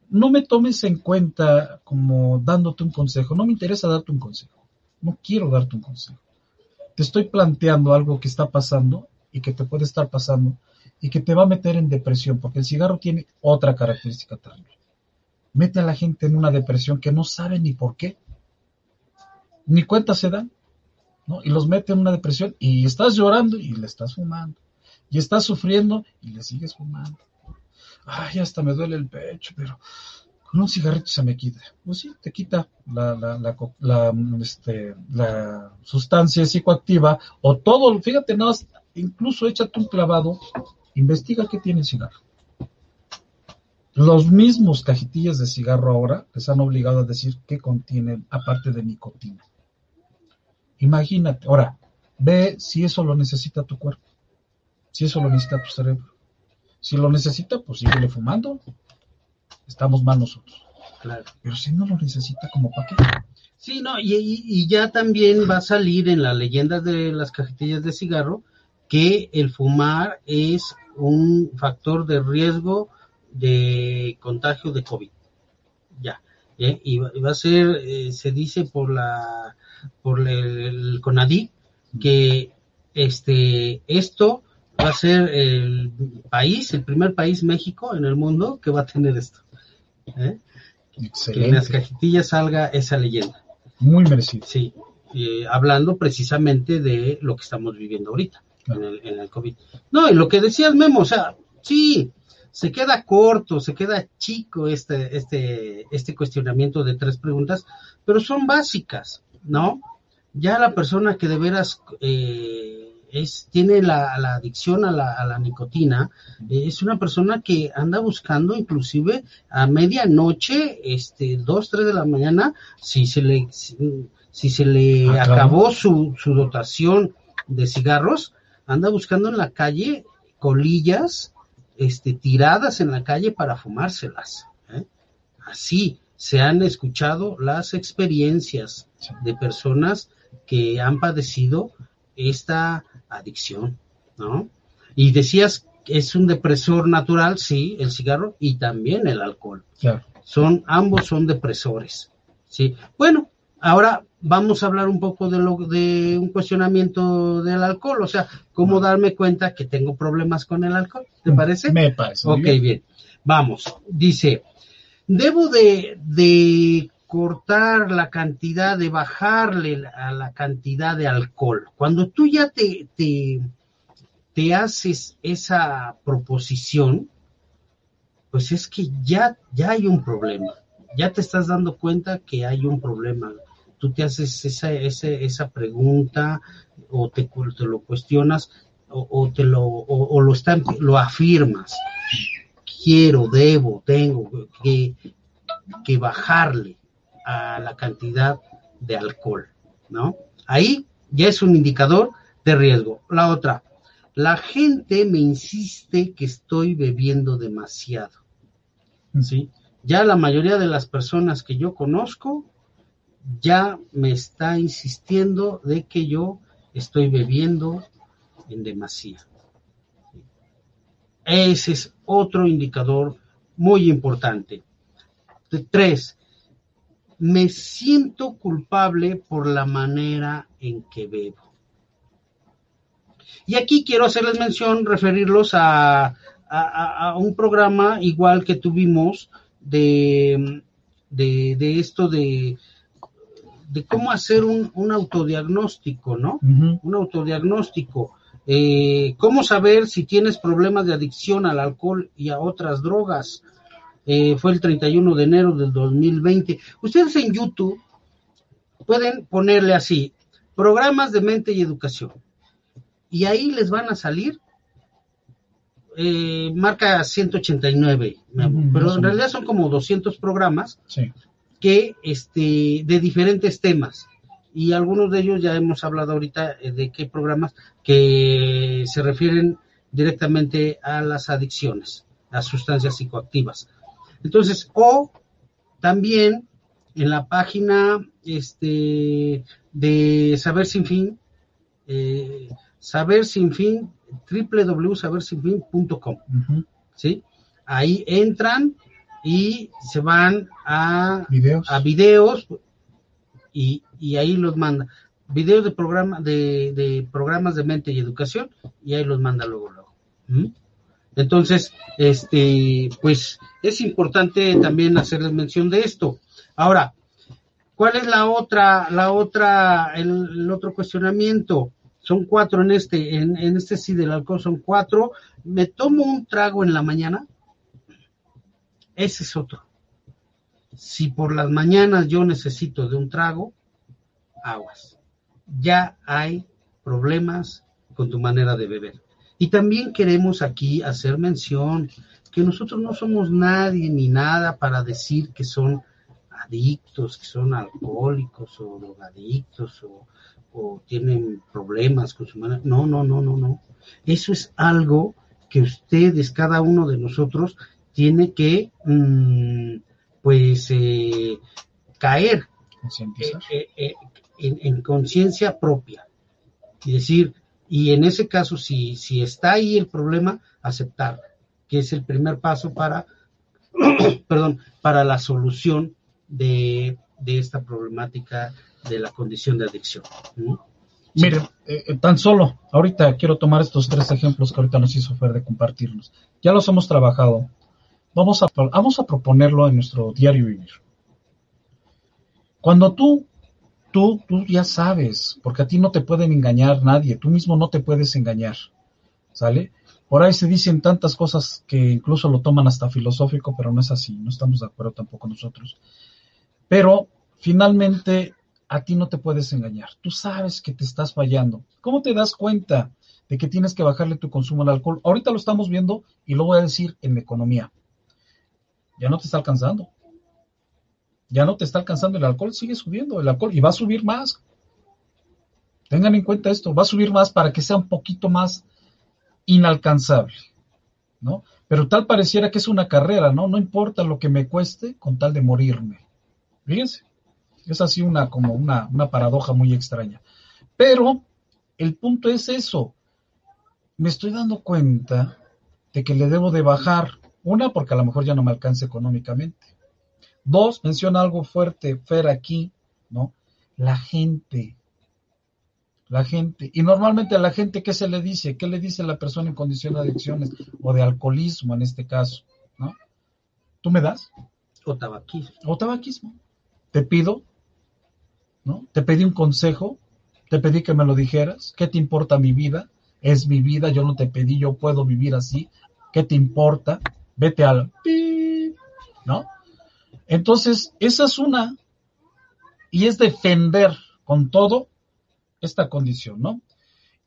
no me tomes en cuenta como dándote un consejo. No me interesa darte un consejo. No quiero darte un consejo. Te estoy planteando algo que está pasando y que te puede estar pasando y que te va a meter en depresión, porque el cigarro tiene otra característica terrible. Mete a la gente en una depresión que no sabe ni por qué. Ni cuenta se dan. ¿no? Y los mete en una depresión y estás llorando y le estás fumando. Y estás sufriendo y le sigues fumando ay, hasta me duele el pecho, pero con un cigarrito se me quita. Pues sí, te quita la, la, este, la sustancia psicoactiva o todo, fíjate, nada incluso échate un clavado, investiga qué tiene el cigarro. Los mismos cajetillas de cigarro ahora les han obligado a decir qué contienen aparte de nicotina. Imagínate, ahora, ve si eso lo necesita tu cuerpo, si eso lo necesita tu cerebro. Si lo necesita, pues síguele fumando. Estamos mal nosotros. Claro. Pero si no lo necesita, ¿como para qué? Sí, no, y, ya también va a salir en la leyenda de las cajetillas de cigarro que el fumar es un factor de riesgo de contagio de COVID. Ya. ¿eh? Y, va, a ser, eh, se dice por la por el, CONADI que este esto va a ser el país, el primer país México en el mundo que va a tener esto. ¿Eh? Que en las cajetillas salga esa leyenda. Muy merecido. Sí, hablando precisamente de lo que estamos viviendo ahorita en, el, en el COVID. No, y lo que decías, Memo, o sea, sí, se queda corto, se queda chico este, este, este cuestionamiento de tres preguntas, pero son básicas, ¿no? Ya la persona que de veras eh, es, tiene la, adicción a la, nicotina, eh, es una persona que anda buscando inclusive a medianoche, este, dos, tres de la mañana, si se le, si, se le ah, acabó su, su dotación de cigarros, anda buscando en la calle colillas, este, tiradas en la calle para fumárselas. ¿eh? Así se han escuchado las experiencias de personas que han padecido esta adicción, ¿no? Y decías que es un depresor natural, sí, el cigarro y también el alcohol. Son, ambos son depresores, sí. Bueno, ahora vamos a hablar un poco de lo de un cuestionamiento del alcohol, o sea, cómo darme cuenta que tengo problemas con el alcohol, ¿te mm, parece? Me parece. Ok, bien. Vamos, dice, debo de, de cortar la cantidad, de bajarle a la cantidad de alcohol. Cuando tú ya te, te, te haces esa proposición, pues es que ya, ya hay un problema. Ya te estás dando cuenta que hay un problema. Tú te haces esa, esa, esa pregunta o te, te lo cuestionas o, te lo, o, lo, está, lo afirmas. Quiero, debo, tengo que, que bajarle a la cantidad de alcohol, ¿no? Ahí ya es un indicador de riesgo. La otra, la gente me insiste que estoy bebiendo demasiado, ¿sí? Ya la mayoría de las personas que yo conozco ya me está insistiendo de que yo estoy bebiendo en demasía. Ese es otro indicador muy importante. Tres, me siento culpable por la manera en que bebo. Y aquí quiero hacerles mención, referirlos a, un programa igual que tuvimos de, de, esto de, de cómo hacer un, autodiagnóstico, ¿no? Un autodiagnóstico. Eh, cómo saber si tienes problemas de adicción al alcohol y a otras drogas. Eh, fue el 31 de enero del 2020. Ustedes en YouTube pueden ponerle así, programas de mente y educación. Y ahí les van a salir, eh, marca 189, pero en realidad son como 200 programas que, este, de diferentes temas. Y algunos de ellos ya hemos hablado ahorita eh, de qué programas que se refieren directamente a las adicciones, a sustancias psicoactivas. Entonces, o también en la página este, de Saber Sin Fin, eh, Saber Sin Fin, www.sabersinfin.com. ¿sí? Ahí entran y se van a videos, a videos y, ahí los manda. Videos de, programa, de, programas de mente y educación y ahí los manda luego, luego. Entonces, este, pues es importante también hacerles mención de esto. Ahora, ¿cuál es la otra, la otra, el, otro cuestionamiento? Son cuatro en este, en, en, este sí del alcohol son cuatro. ¿Me tomo un trago en la mañana? Ese es otro. Si por las mañanas yo necesito de un trago, aguas. Ya hay problemas con tu manera de beber. Y también queremos aquí hacer mención que nosotros no somos nadie ni nada para decir que son adictos, que son alcohólicos o drogadictos o, tienen problemas con su manera. No, no, no, no, no. Eso es algo que ustedes, cada uno de nosotros, tiene que, mm, pues, eh, caer eh, eh, en conciencia propia y decir, y en ese caso, si, si está ahí el problema, aceptar, que es el primer paso para, perdón, para la solución de, esta problemática de la condición de adicción. Mire, eh, eh, tan solo, ahorita quiero tomar estos tres ejemplos que ahorita nos hizo Fer de compartirlos. Ya los hemos trabajado. Vamos a, vamos a proponerlo en nuestro diario vivir. Cuando tú tú, tú ya sabes, porque a ti no te pueden engañar nadie, tú mismo no te puedes engañar, ¿sale? Por ahí se dicen tantas cosas que incluso lo toman hasta filosófico, pero no es así, no estamos de acuerdo tampoco nosotros. Pero finalmente a ti no te puedes engañar, tú sabes que te estás fallando. ¿Cómo te das cuenta de que tienes que bajarle tu consumo al alcohol? Ahorita lo estamos viendo y lo voy a decir en economía. Ya no te está alcanzando ya no te está alcanzando el alcohol, sigue subiendo el alcohol y va a subir más. Tengan en cuenta esto, va a subir más para que sea un poquito más inalcanzable, ¿no? Pero tal pareciera que es una carrera, ¿no? No importa lo que me cueste con tal de morirme. Fíjense, es así una como una, una paradoja muy extraña. Pero el punto es eso. Me estoy dando cuenta de que le debo de bajar, una porque a lo mejor ya no me alcance económicamente Dos, menciona algo fuerte, Fer, aquí, ¿no? La gente. La gente. Y normalmente a la gente, ¿qué se le dice? ¿Qué le dice la persona en condición de adicciones o de alcoholismo en este caso? ¿No? ¿Tú me das? O tabaquismo. O tabaquismo. Te pido, ¿no? Te pedí un consejo, te pedí que me lo dijeras. ¿Qué te importa mi vida? Es mi vida, yo no te pedí, yo puedo vivir así. ¿Qué te importa? Vete al... ¿No? Entonces, esa es una, y es defender con todo esta condición, ¿no?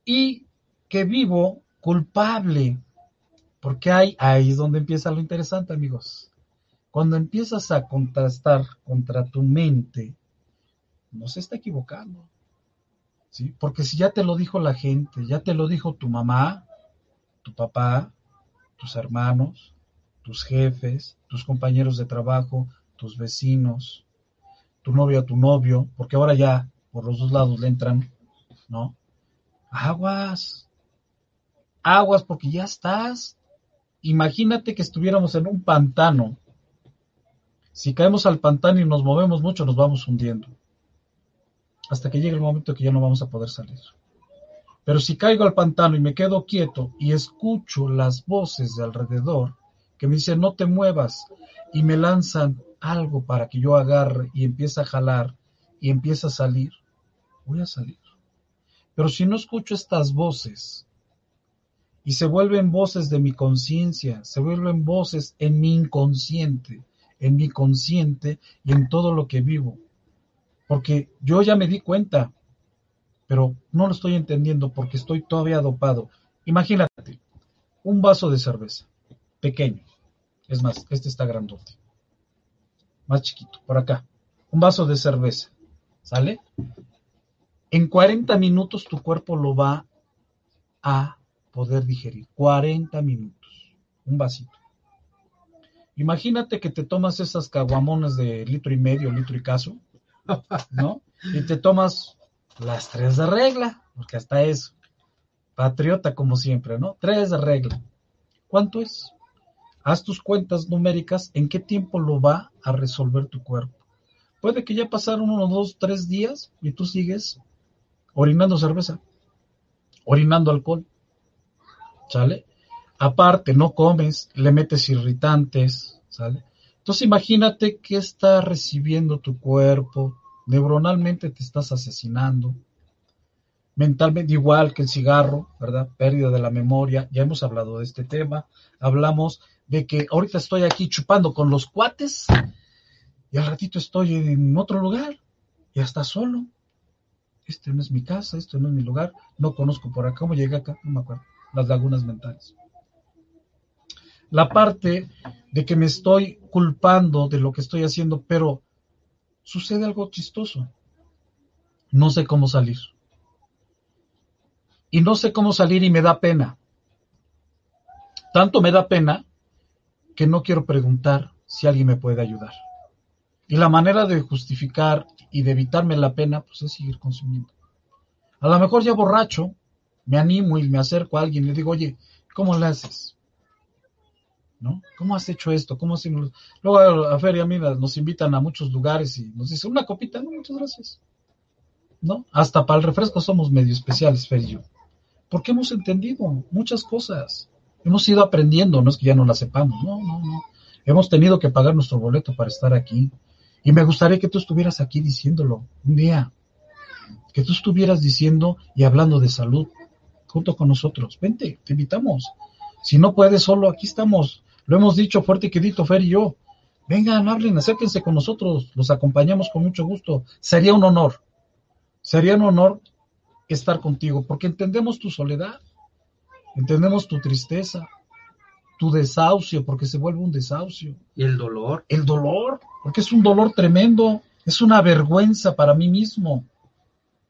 Y que vivo culpable, porque hay, ahí es donde empieza lo interesante, amigos. Cuando empiezas a contrastar contra tu mente, no se está equivocando. ¿sí? Porque si ya te lo dijo la gente, ya te lo dijo tu mamá, tu papá, tus hermanos, tus jefes, tus compañeros de trabajo, tus vecinos, tu novio a tu novio, porque ahora ya por los dos lados le entran, ¿no? Aguas, aguas, porque ya estás. Imagínate que estuviéramos en un pantano. Si caemos al pantano y nos movemos mucho, nos vamos hundiendo. Hasta que llegue el momento que ya no vamos a poder salir. Pero si caigo al pantano y me quedo quieto y escucho las voces de alrededor que me dicen no te muevas y me lanzan algo para que yo agarre y empiece a jalar y empiece a salir, voy a salir. Pero si no escucho estas voces y se vuelven voces de mi conciencia, se vuelven voces en mi inconsciente, en mi consciente y en todo lo que vivo. Porque yo ya me di cuenta, pero no lo estoy entendiendo porque estoy todavía dopado. Imagínate, un vaso de cerveza, pequeño. Es más, este está grandote. Más chiquito, por acá. Un vaso de cerveza. ¿Sale? En 40 minutos tu cuerpo lo va a poder digerir. 40 minutos. Un vasito. Imagínate que te tomas esas caguamones de litro y medio, litro y caso, ¿no? Y te tomas las tres de regla, porque hasta eso. Patriota como siempre, ¿no? Tres de regla. ¿Cuánto es? Haz tus cuentas numéricas en qué tiempo lo va a resolver tu cuerpo. Puede que ya pasaron uno, dos, tres días y tú sigues orinando cerveza, orinando alcohol. ¿Sale? Aparte, no comes, le metes irritantes, ¿sale? Entonces imagínate que está recibiendo tu cuerpo, neuronalmente te estás asesinando, mentalmente igual que el cigarro, ¿verdad? Pérdida de la memoria, ya hemos hablado de este tema, hablamos de que ahorita estoy aquí chupando con los cuates y al ratito estoy en otro lugar y hasta solo. Este no es mi casa, este no es mi lugar, no conozco por acá, ¿cómo llegué acá? No me acuerdo, las lagunas mentales la parte de que me estoy culpando de lo que estoy haciendo, pero sucede algo chistoso. No sé cómo salir. Y no sé cómo salir y me da pena. Tanto me da pena que no quiero preguntar si alguien me puede ayudar. Y la manera de justificar y de evitarme la pena, pues es seguir consumiendo. A lo mejor ya borracho, me animo y me acerco a alguien y le digo, oye, ¿cómo le haces? ¿no? ¿Cómo has hecho esto? ¿Cómo hacemos? Luego a Feria Mira nos invitan a muchos lugares y nos dicen, una copita, no, muchas gracias. ¿No? Hasta para el refresco somos medio especiales, Fer y yo. Porque hemos entendido muchas cosas. Hemos ido aprendiendo, no es que ya no las sepamos, no, no, no. Hemos tenido que pagar nuestro boleto para estar aquí. Y me gustaría que tú estuvieras aquí diciéndolo un día. Que tú estuvieras diciendo y hablando de salud junto con nosotros. Vente, te invitamos. Si no puedes solo, aquí estamos lo hemos dicho fuerte y quedito, Fer y yo. Vengan, hablen, acérquense con nosotros, los acompañamos con mucho gusto. Sería un honor, sería un honor estar contigo, porque entendemos tu soledad, entendemos tu tristeza, tu desahucio, porque se vuelve un desahucio. Y el dolor. El dolor, porque es un dolor tremendo, es una vergüenza para mí mismo,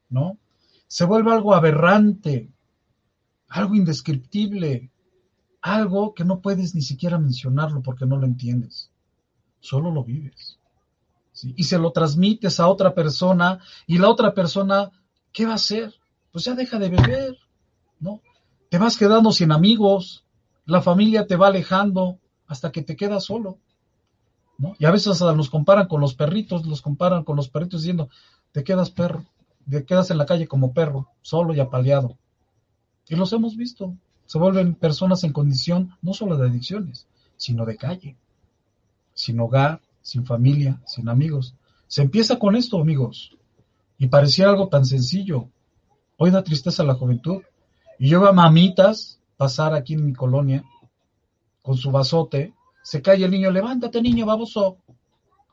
¿no? Se vuelve algo aberrante, algo indescriptible, algo que no puedes ni siquiera mencionarlo porque no lo entiendes, solo lo vives. Y se lo transmites a otra persona y la otra persona, ¿qué va a hacer? Pues ya deja de beber, ¿no? Te vas quedando sin amigos, la familia te va alejando hasta que te quedas solo, ¿no? Y a veces nos comparan con los perritos, los comparan con los perritos diciendo, te quedas perro, te quedas en la calle como perro, solo y apaleado. Y los hemos visto, se vuelven personas en condición no solo de adicciones, sino de calle, sin hogar, sin familia, sin amigos. Se empieza con esto, amigos, y parecía algo tan sencillo. Hoy da tristeza a la juventud. Y yo veo a mamitas pasar aquí en mi colonia con su vasote, se cae el niño, levántate niño baboso,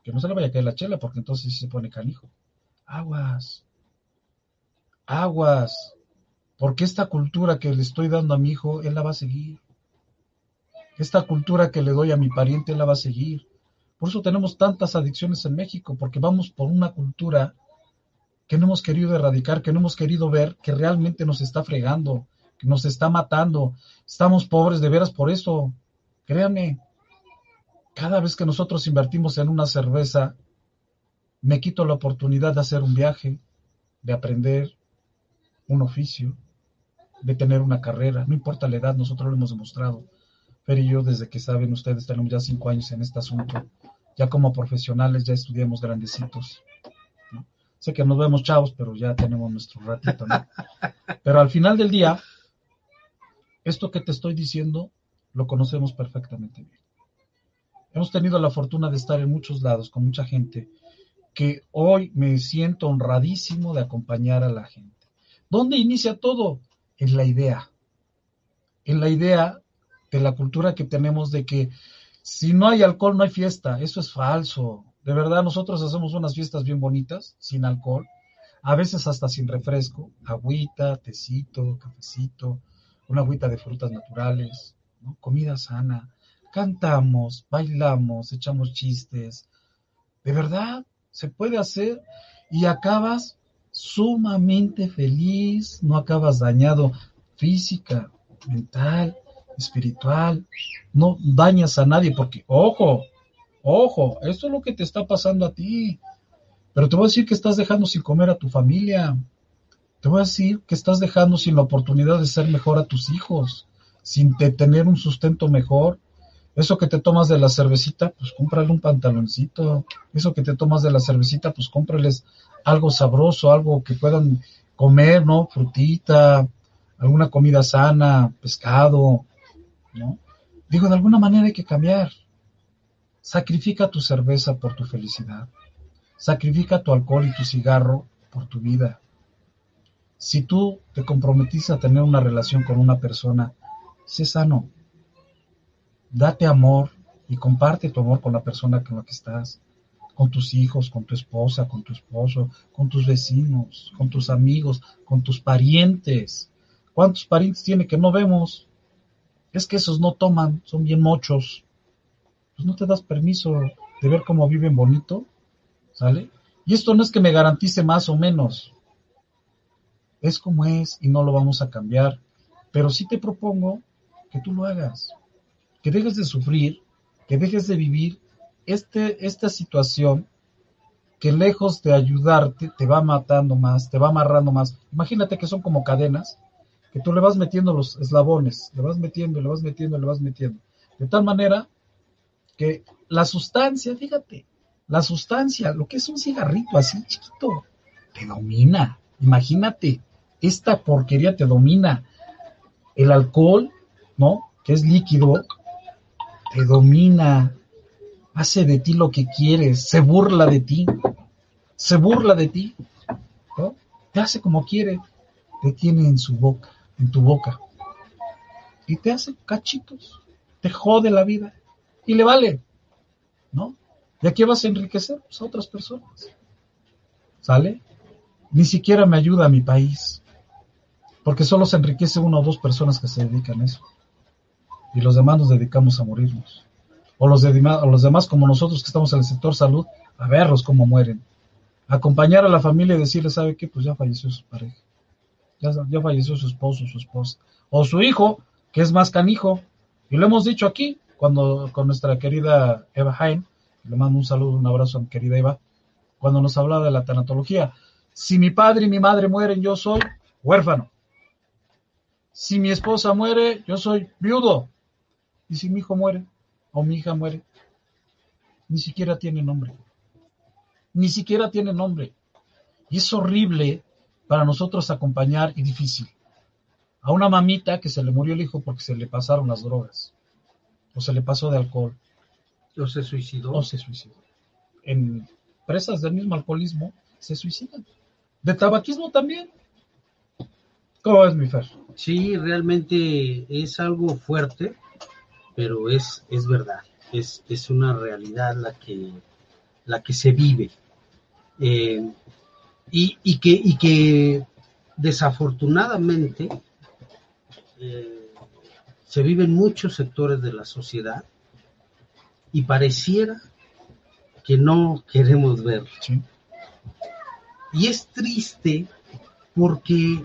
que no se le vaya a caer la chela porque entonces se pone canijo. Aguas, aguas, porque esta cultura que le estoy dando a mi hijo, él la va a seguir. Esta cultura que le doy a mi pariente, él la va a seguir. Por eso tenemos tantas adicciones en México, porque vamos por una cultura que no hemos querido erradicar, que no hemos querido ver, que realmente nos está fregando, nos está matando. Estamos pobres de veras por eso. Créanme, cada vez que nosotros invertimos en una cerveza, me quito la oportunidad de hacer un viaje, de aprender un oficio, de tener una carrera, no importa la edad, nosotros lo hemos demostrado. Pero y yo, desde que saben ustedes, tenemos ya cinco años en este asunto, ya como profesionales, ya estudiamos grandecitos. Sé que nos vemos chavos, pero ya tenemos nuestro ratito, ¿no? Pero al final del día, esto que te estoy diciendo lo conocemos perfectamente bien. Hemos tenido la fortuna de estar en muchos lados con mucha gente que hoy me siento honradísimo de acompañar a la gente. ¿Dónde inicia todo? En la idea. En la idea de la cultura que tenemos de que si no hay alcohol no hay fiesta. Eso es falso. De verdad, nosotros hacemos unas fiestas bien bonitas, sin alcohol, a veces hasta sin refresco, agüita, tecito, cafecito, una agüita de frutas naturales, comida sana, cantamos, bailamos, echamos chistes. De verdad, se puede hacer y acabas sumamente feliz, no acabas dañado física, mental, espiritual, no dañas a nadie porque, ojo, ojo, esto es lo que te está pasando a ti, pero te voy a decir que estás dejando sin comer a tu familia, te voy a decir que estás dejando sin la oportunidad de ser mejor a tus hijos, sin tener un sustento mejor. Eso que te tomas de la cervecita, pues cómprale un pantaloncito. Eso que te tomas de la cervecita, pues cómprales algo sabroso, algo que puedan comer, ¿no? Frutita, alguna comida sana, pescado, ¿no? Digo, de alguna manera hay que cambiar. Sacrifica tu cerveza por tu felicidad. Sacrifica tu alcohol y tu cigarro por tu vida. Si tú te comprometiste a tener una relación con una persona, sé sano. Date amor y comparte tu amor con la persona con la que estás, con tus hijos, con tu esposa, con tu esposo, con tus vecinos, con tus amigos, con tus parientes. ¿Cuántos parientes tiene que no vemos? Es que esos no toman, son bien mochos. Pues no te das permiso de ver cómo viven bonito, ¿sale? Y esto no es que me garantice más o menos es como es y no lo vamos a cambiar. Pero sí te propongo que tú lo hagas, que dejes de sufrir, que dejes de vivir este, esta situación que lejos de ayudarte te va matando más, te va amarrando más. Imagínate que son como cadenas, que tú le vas metiendo los eslabones, le vas metiendo, le vas metiendo, le vas metiendo. De tal manera que la sustancia, fíjate, la sustancia, lo que es un cigarrito así chiquito, te domina. Imagínate, esta porquería te domina. El alcohol, ¿no? Que es líquido, te domina, hace de ti lo que quieres, se burla de ti, se burla de ti, ¿no? Te hace como quiere, te tiene en su boca, en tu boca, y te hace cachitos, te jode la vida, y le vale, ¿no? ¿Y a qué vas a enriquecer? Pues a otras personas. ¿Sale? Ni siquiera me ayuda a mi país porque solo se enriquece una o dos personas que se dedican a eso. Y los demás nos dedicamos a morirnos. O los, los demás, como nosotros que estamos en el sector salud, a verlos cómo mueren. Acompañar a la familia y decirle, ¿sabe qué? Pues ya falleció su pareja. Ya, falleció su esposo, su esposa. O su hijo, que es más canijo. Y lo hemos dicho aquí, cuando con nuestra querida Eva Hain, le mando un saludo, un abrazo a mi querida Eva, cuando nos habla de la tanatología. Si mi padre y mi madre mueren, yo soy huérfano. Si mi esposa muere, yo soy viudo. Y si mi hijo muere o mi hija muere, ni siquiera tiene nombre. Ni siquiera tiene nombre. Y es horrible para nosotros acompañar y difícil. A una mamita que se le murió el hijo porque se le pasaron las drogas. O se le pasó de alcohol. O se suicidó. O se suicidó. En presas del mismo alcoholismo se suicidan. De tabaquismo también. ¿Cómo es mi Fer? Sí, realmente es algo fuerte, pero es, es verdad, es, es una realidad la que, la que se vive. Eh, y, que, y que desafortunadamente eh, se vive en muchos sectores de la sociedad y pareciera que no queremos verlo. Y es triste porque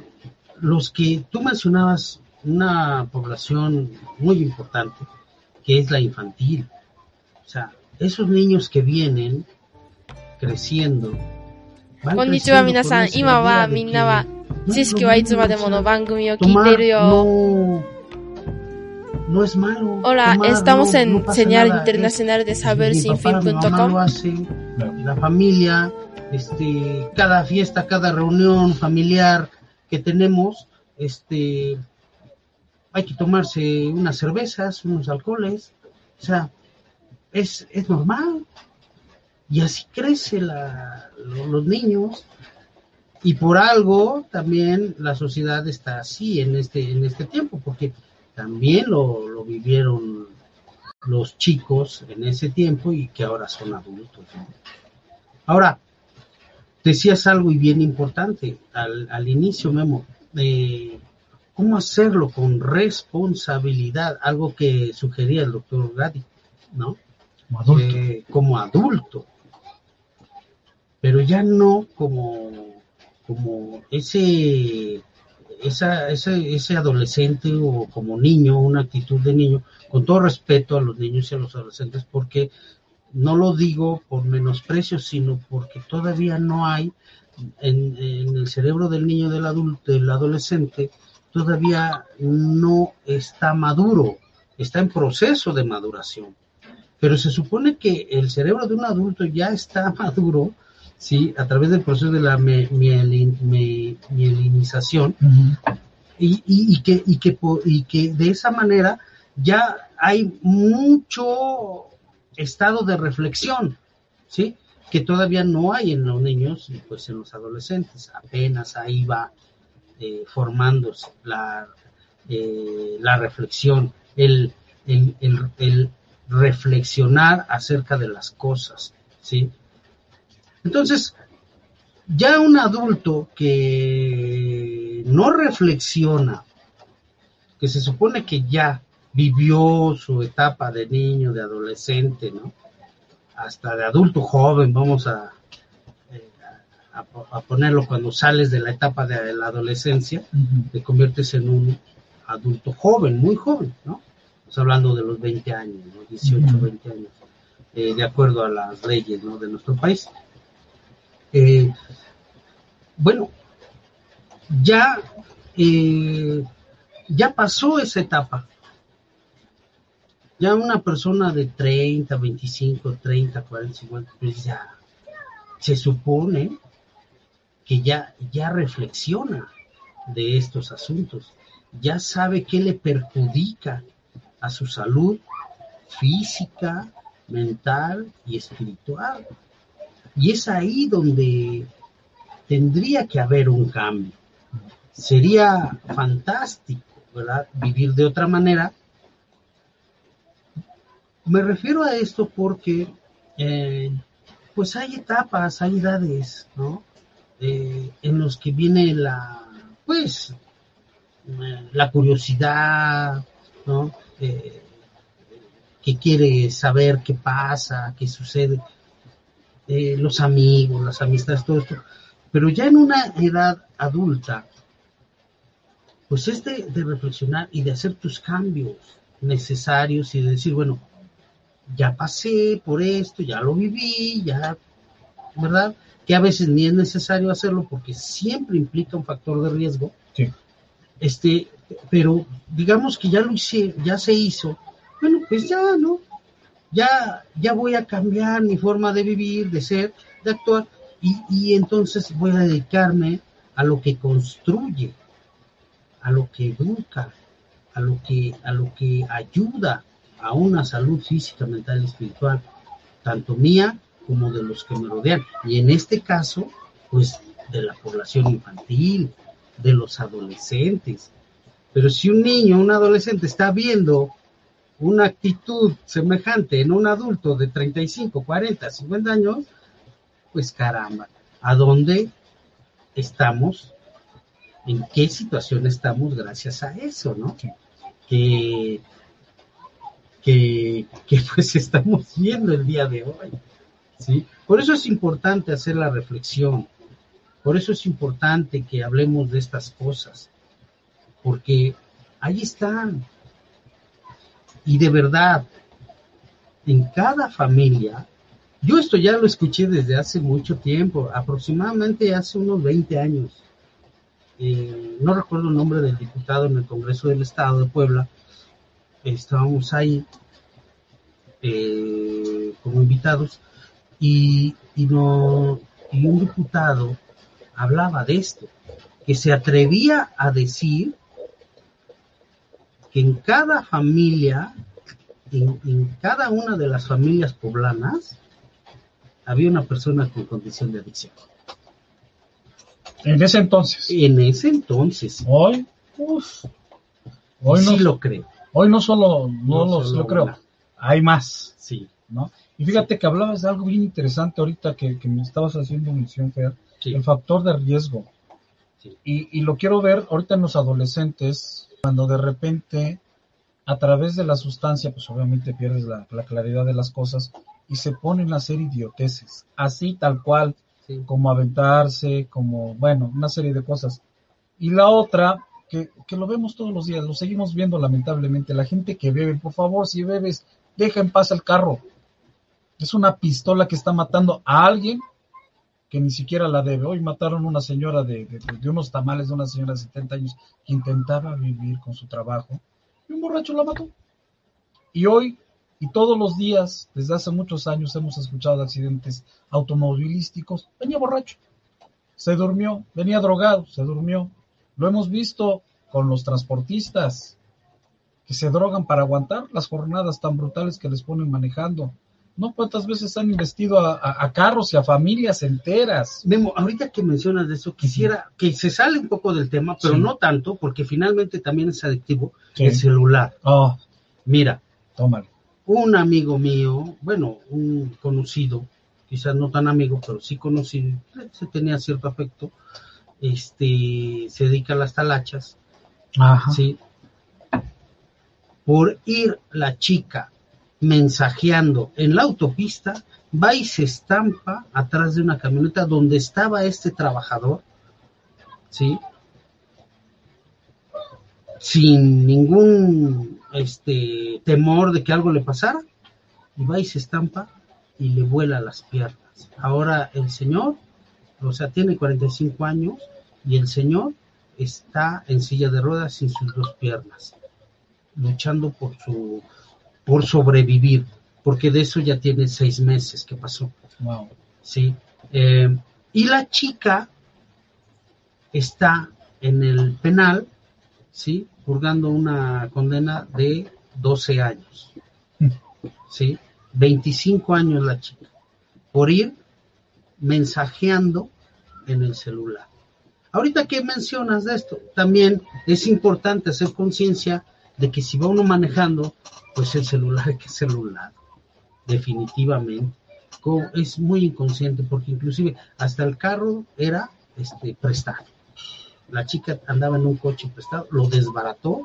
los que tú mencionabas, una población muy importante, que es la infantil. O sea, esos niños que vienen creciendo. Van minasan, Ima wa minna wa chishiki wa itsu made mono. No, es malo. Hola, estamos en Señal. Internacional de Saber Sin Fin.com. La familia, este, cada fiesta, cada reunión familiar, que tenemos, este, hay que tomarse unas cervezas, unos alcoholes, o sea, es, es normal. Y así crece la, lo- los niños. Y por algo también la sociedad está así en este, en este tiempo, porque también lo, lo vivieron los chicos en ese tiempo y que ahora son adultos. Ahora, decías algo y bien importante al, al inicio, Memo, eh, cómo hacerlo con responsabilidad, algo que sugería el doctor Gadi, ¿no? Como adulto. Eh, como adulto, pero ya no como, como ese, esa, ese, ese adolescente o como niño, una actitud de niño, con todo respeto a los niños y a los adolescentes, porque no lo digo por menosprecio, sino porque todavía no hay en, en el cerebro del niño, del adulto, del adolescente, todavía no está maduro, está en proceso de maduración. Pero se supone que el cerebro de un adulto ya está maduro, ¿sí? A través del proceso de la me- mielin- me- mielinización, y, y- y que, y, que, y que de esa manera ya hay mucho estado de reflexión, ¿sí? Que todavía no hay en los niños y pues en los adolescentes, apenas ahí va eh, formándose la, eh, la reflexión, el, el, el- el reflexionar acerca de las cosas, ¿sí? Entonces, ya un adulto que no reflexiona, que se supone que ya vivió su etapa de niño, de adolescente, ¿no? Hasta de adulto joven, vamos a, eh, a, a ponerlo cuando sales de la etapa de la adolescencia, te conviertes en un adulto joven, muy joven, ¿no? Estamos hablando de los 20 años, ¿no? 18, Ujú. 20 años, eh, de acuerdo a las leyes, ¿no? De nuestro país. Eh, bueno, ya, eh, ya pasó esa etapa. Ya una persona de 30, 25, 30, 40, 50, pues ya se supone que ya, ya reflexiona de estos asuntos, ya sabe qué le perjudica a su salud física, mental y espiritual. Y es ahí donde tendría que haber un cambio. Sería fantástico, ¿verdad? Vivir de otra manera. Me refiero a esto porque, eh, pues hay etapas, hay edades, ¿no? Eh, en los que viene la, pues, eh, la curiosidad, ¿no? Eh, que quiere saber qué pasa, qué sucede, los amigos, las amistades, todo esto. Pero ya en una edad adulta, pues es de, de reflexionar y de hacer tus cambios necesarios y de decir, bueno, ya pasé por esto, ya lo viví, ya, ¿verdad? Que a veces ni es necesario hacerlo porque siempre implica un factor de riesgo. Sí. Este, pero digamos que ya lo hice, ya se hizo, bueno, pues ya, ¿no? Ya, ya voy a cambiar mi forma de vivir, de ser, de actuar, y, y entonces voy a dedicarme a lo que construye, a lo que educa, a lo que, a lo que ayuda a una salud física, mental y espiritual, tanto mía como de los que me rodean. Y en este caso, pues de la población infantil, de los adolescentes. Pero si un niño, un adolescente está viendo una actitud semejante en un adulto de 35, 40, 50 años, pues caramba, ¿a dónde estamos? ¿En qué situación estamos gracias a eso, no? Que, que, que pues estamos viendo el día de hoy, ¿sí? Por eso es importante hacer la reflexión, por eso es importante que hablemos de estas cosas, porque ahí están. Y de verdad, en cada familia, yo esto ya lo escuché desde hace mucho tiempo, aproximadamente hace unos 20 años. Eh, no recuerdo el nombre del diputado en el Congreso del Estado de Puebla, estábamos ahí eh, como invitados y, y, no, y un diputado hablaba de esto, que se atrevía a decir que en cada familia, en, en cada una de las familias poblanas, había una persona con condición de adicción. En ese entonces. En ese entonces. Hoy, uf, hoy sí no lo creo. Hoy no solo, no, No los, solo lo creo, una. hay más, Sí, ¿no? Y fíjate que hablabas de algo bien interesante ahorita que, que me estabas haciendo mención, Fer, sí, el factor de riesgo. Sí. Y, y lo quiero ver ahorita en los adolescentes, cuando de repente, a través de la sustancia, pues obviamente pierdes la, la claridad de las cosas y se ponen a hacer idioteces, así tal cual, sí. como aventarse, como, bueno, una serie de cosas. Y la otra, que, lo vemos todos los días, lo seguimos viendo lamentablemente, la gente que bebe, por favor, si bebes, deja en paz el carro. Es una pistola que está matando a alguien que ni siquiera la debe. Hoy mataron una señora de, de, de unos tamales de una señora de 70 años que intentaba vivir con su trabajo y un borracho la mató. Y hoy y todos los días, desde hace muchos años, hemos escuchado de accidentes automovilísticos. Venía borracho, se durmió, venía drogado, se durmió. Lo hemos visto con los transportistas que se drogan para aguantar las jornadas tan brutales que les ponen manejando. ¿No? ¿Cuántas veces han investido a, a- a carros y a familias enteras? Memo, ahorita que mencionas de eso, quisiera que se sale un poco del tema, pero Sí. no tanto, porque finalmente también es adictivo Sí. el celular. Oh, Mira, tómalo. un amigo mío, bueno, un conocido, quizás no tan amigo, pero sí conocido, se tenía cierto afecto, este, se dedica a las talachas, Ajá. ¿sí? Por ir la chica mensajeando en la autopista, va y se estampa atrás de una camioneta donde estaba este trabajador, ¿sí? Sin ningún este, temor de que algo le pasara, y va y se estampa y le vuela las piernas. Ahora el señor, o sea, tiene 45 años y el señor está en silla de ruedas sin sus dos piernas, luchando por su por sobrevivir, porque de eso ya tiene seis meses que pasó, Wow. sí. Eh, y la chica está en el penal, sí, purgando una condena de 12 años, sí, 25 años la chica, por ir mensajeando en el celular. Ahorita que mencionas de esto, también es importante hacer conciencia de que si va uno manejando, pues el celular que celular, definitivamente. Es muy inconsciente porque inclusive hasta el carro era este prestado. La chica andaba en un coche prestado, lo desbarató,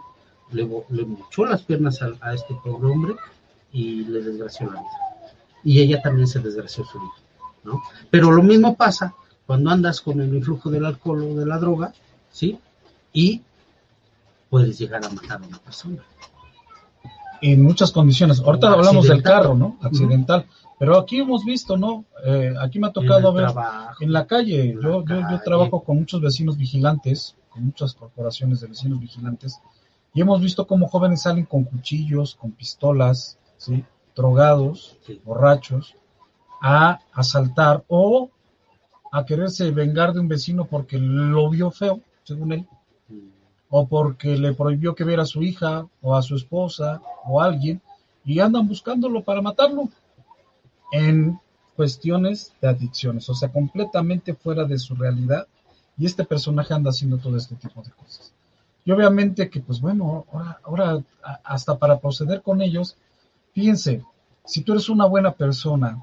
le mochó las piernas a, a este pobre hombre y le desgració la vida. Y ella también se desgració su vida, ¿no? Pero lo mismo pasa cuando andas con el influjo del alcohol o de la droga, ¿sí? Y puedes llegar a matar a una persona. En muchas condiciones. Ahorita O hablamos del carro, ¿no? Accidental. Pero aquí hemos visto, ¿no? Eh, aquí me ha tocado ver trabajo. en la calle. En la Yo, yo, yo trabajo con muchos vecinos vigilantes, con muchas corporaciones de vecinos vigilantes, y hemos visto cómo jóvenes salen con cuchillos, con pistolas, ¿sí? drogados, Sí. borrachos, a asaltar o a quererse vengar de un vecino porque lo vio feo, según él, o porque le prohibió que viera a su hija o a su esposa o a alguien y andan buscándolo para matarlo en cuestiones de adicciones, o sea, completamente fuera de su realidad y este personaje anda haciendo todo este tipo de cosas. Y obviamente que, pues bueno, ahora, hasta para proceder con ellos, fíjense, si tú eres una buena persona,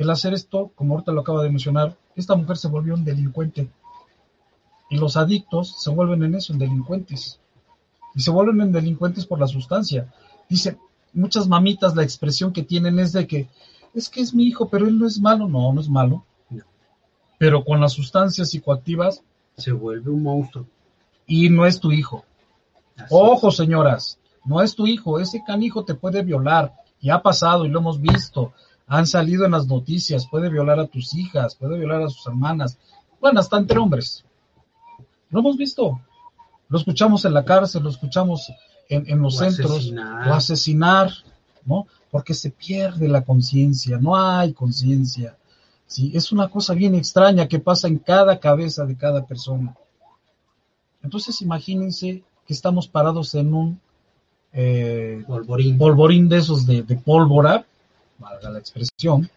el hacer esto, como ahorita lo acaba de mencionar, esta mujer se volvió un delincuente y los adictos se vuelven en eso, en delincuentes. Y se vuelven en delincuentes por la sustancia. Dice, muchas mamitas la expresión que tienen es de que es que es mi hijo, pero él no es malo. No, no es malo. No. Pero con las sustancias psicoactivas Se vuelve un monstruo. y no es tu hijo. Así Ojo, señoras, no es tu hijo. Ese canijo te puede violar. Y ha pasado y lo hemos visto. Han salido en las noticias. Puede violar a tus hijas, puede violar a sus hermanas. Bueno, hasta entre hombres. Lo hemos visto. Lo escuchamos en la cárcel, lo escuchamos en, los centros asesinar. o asesinar, ¿no? Porque se pierde la conciencia, no hay conciencia. ¿sí? Es una cosa bien extraña que pasa en cada cabeza de cada persona. Entonces imagínense que estamos parados en un eh, Polvorín. polvorín de esos de, de pólvora, valga la expresión,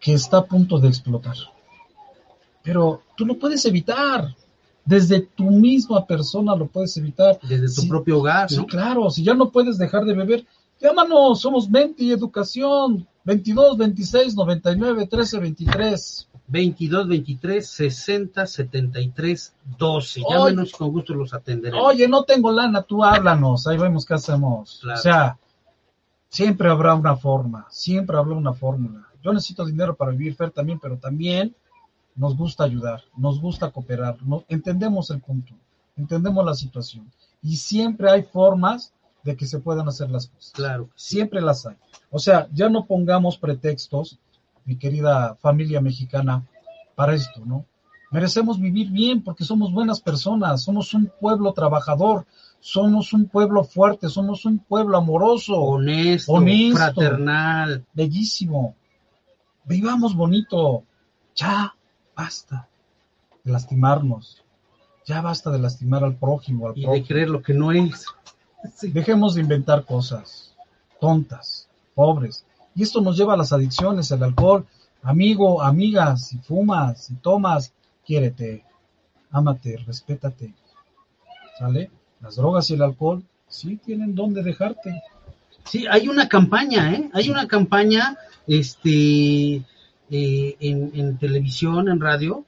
que está a punto de explotar. Pero tú lo puedes evitar. Desde tu misma persona lo puedes evitar. Desde tu Sí, propio hogar, Sí, ¿no? claro. Si ya no puedes dejar de beber, llámanos. Somos Menti Educación. 22, 26, 99, 13, 23. 22 23 60 73 12. Oye. Llámenos con gusto los atenderemos. Oye, no tengo lana, tú háblanos. Ahí vemos qué hacemos. Claro. O sea, siempre habrá una forma. Siempre habrá una fórmula. Yo necesito dinero para vivir, Fer, también, pero también nos gusta ayudar, nos gusta cooperar. No, entendemos el punto, entendemos la situación. Y siempre hay formas de que se puedan hacer las cosas. Claro. Siempre las hay. O sea, ya no pongamos pretextos, mi querida familia mexicana, para esto, ¿no? Merecemos vivir bien porque somos buenas personas, somos un pueblo trabajador, somos un pueblo fuerte, somos un pueblo amoroso, Honesto, Honesto. fraternal. bellísimo. Vivamos bonito. Ya basta de lastimarnos. Ya basta de lastimar al prójimo, al Y de creer lo que no es. Sí. Dejemos de inventar cosas tontas, pobres. Y esto nos lleva a las adicciones, el alcohol. Amigo, amiga, si fumas, si tomas, quiérete, ámate, respétate. ¿Sale? Las drogas y el alcohol sí tienen dónde dejarte. Sí, hay una campaña, ¿eh? Hay una campaña este, eh, en, en televisión, en radio,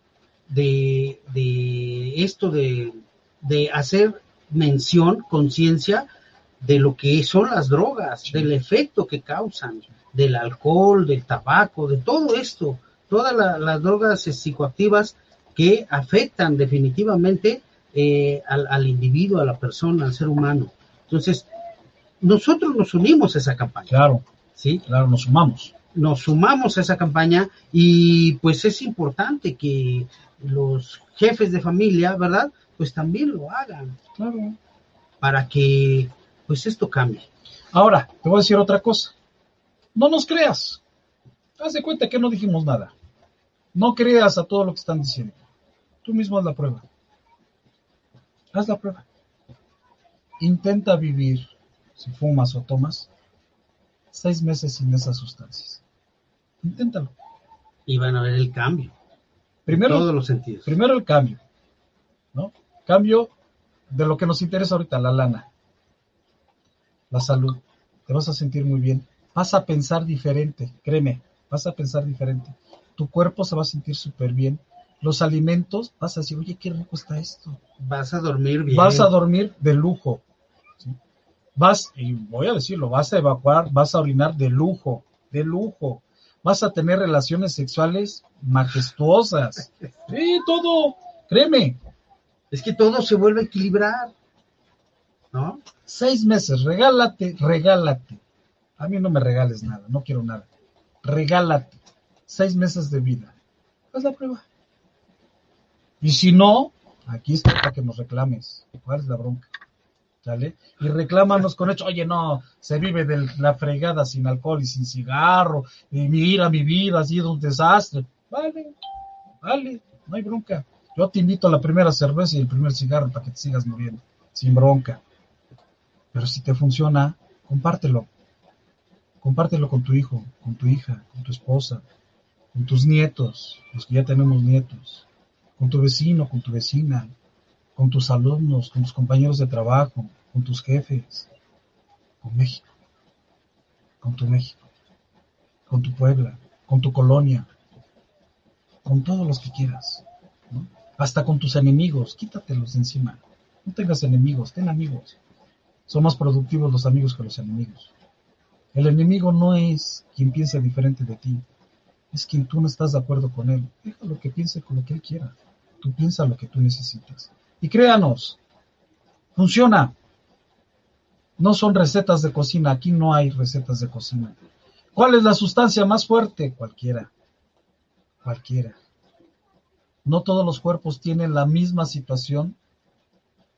de, de esto de, de hacer mención, conciencia de lo que son las drogas, del efecto que causan, del alcohol, del tabaco, de todo esto, todas la- las drogas psicoactivas que afectan definitivamente eh, al, al individuo, a la persona, al ser humano. Entonces, nosotros nos unimos a esa campaña, Claro, ¿sí? claro, nos sumamos. Nos sumamos a esa campaña y pues es importante que los jefes de familia, ¿verdad? Pues también lo hagan Claro. para que pues esto cambie. Ahora, te voy a decir otra cosa. No nos creas. Haz de cuenta que no dijimos nada. No creas a todo lo que están diciendo. Tú mismo haz la prueba. Haz la prueba. Intenta vivir, si fumas o tomas, seis meses sin esas sustancias. Inténtalo. Y van a ver el cambio. Primero, en todos los sentidos. primero el cambio. ¿no? Cambio de lo que nos interesa ahorita, la lana. La salud. Te vas a sentir muy bien. Vas a pensar diferente, créeme, vas a pensar diferente. Tu cuerpo se va a sentir súper bien. Los alimentos, vas a decir, oye, qué rico está esto. Vas a dormir bien. Vas a dormir de lujo. ¿sí? Vas, y voy a decirlo, vas a evacuar, vas a orinar de lujo, de lujo. Vas a tener relaciones sexuales majestuosas. Sí, todo, créeme. Es que todo se vuelve a equilibrar. ¿No? Seis meses, regálate, regálate. A mí no me regales nada, no quiero nada. Regálate. Seis meses de vida. Haz la prueba. Y si no, aquí está para que nos reclames. ¿Cuál es la bronca? ¿Sale? Y reclámanos con hecho, oye, no, se vive de la fregada sin alcohol y sin cigarro, y mira mi vida ha sido un desastre. Vale, vale, no hay bronca. Yo te invito a la primera cerveza y el primer cigarro para que te sigas muriendo, sin bronca. Pero si te funciona, compártelo. Compártelo con tu hijo, con tu hija, con tu esposa, con tus nietos, los que ya tenemos nietos, con tu vecino, con tu vecina, con tus alumnos, con tus compañeros de trabajo, con tus jefes, con México, con tu México, con tu Puebla, con tu colonia, con todos los que quieras, hasta con tus enemigos, quítatelos de encima. No tengas enemigos, ten amigos. Son más productivos los amigos que los enemigos. El enemigo no es quien piensa diferente de ti, es quien tú no estás de acuerdo con él. Déjalo que piense con lo que él quiera. Tú piensa lo que tú necesitas. Y créanos, funciona. No son recetas de cocina, aquí no hay recetas de cocina. ¿Cuál es la sustancia más fuerte? Cualquiera. Cualquiera. No todos los cuerpos tienen la misma situación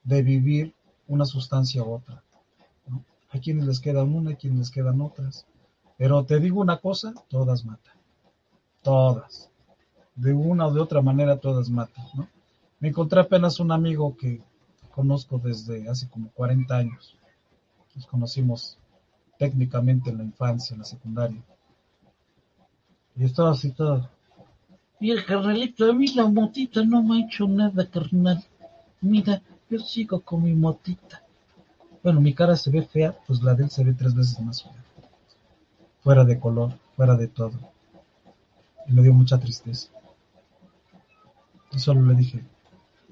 de vivir una sustancia u otra. Hay quienes les quedan una, hay quienes les quedan otras. Pero te digo una cosa, todas matan. Todas. De una o de otra manera todas matan, ¿no? Me encontré apenas un amigo que conozco desde hace como 40 años. Nos conocimos técnicamente en la infancia, en la secundaria. Y estaba así todo. Mira, carnalito, a mí la motita no me ha hecho nada, carnal. Mira, yo sigo con mi motita. Bueno, mi cara se ve fea, pues la de él se ve tres veces más fea. Fuera de color, fuera de todo. Y me dio mucha tristeza. Y solo le dije,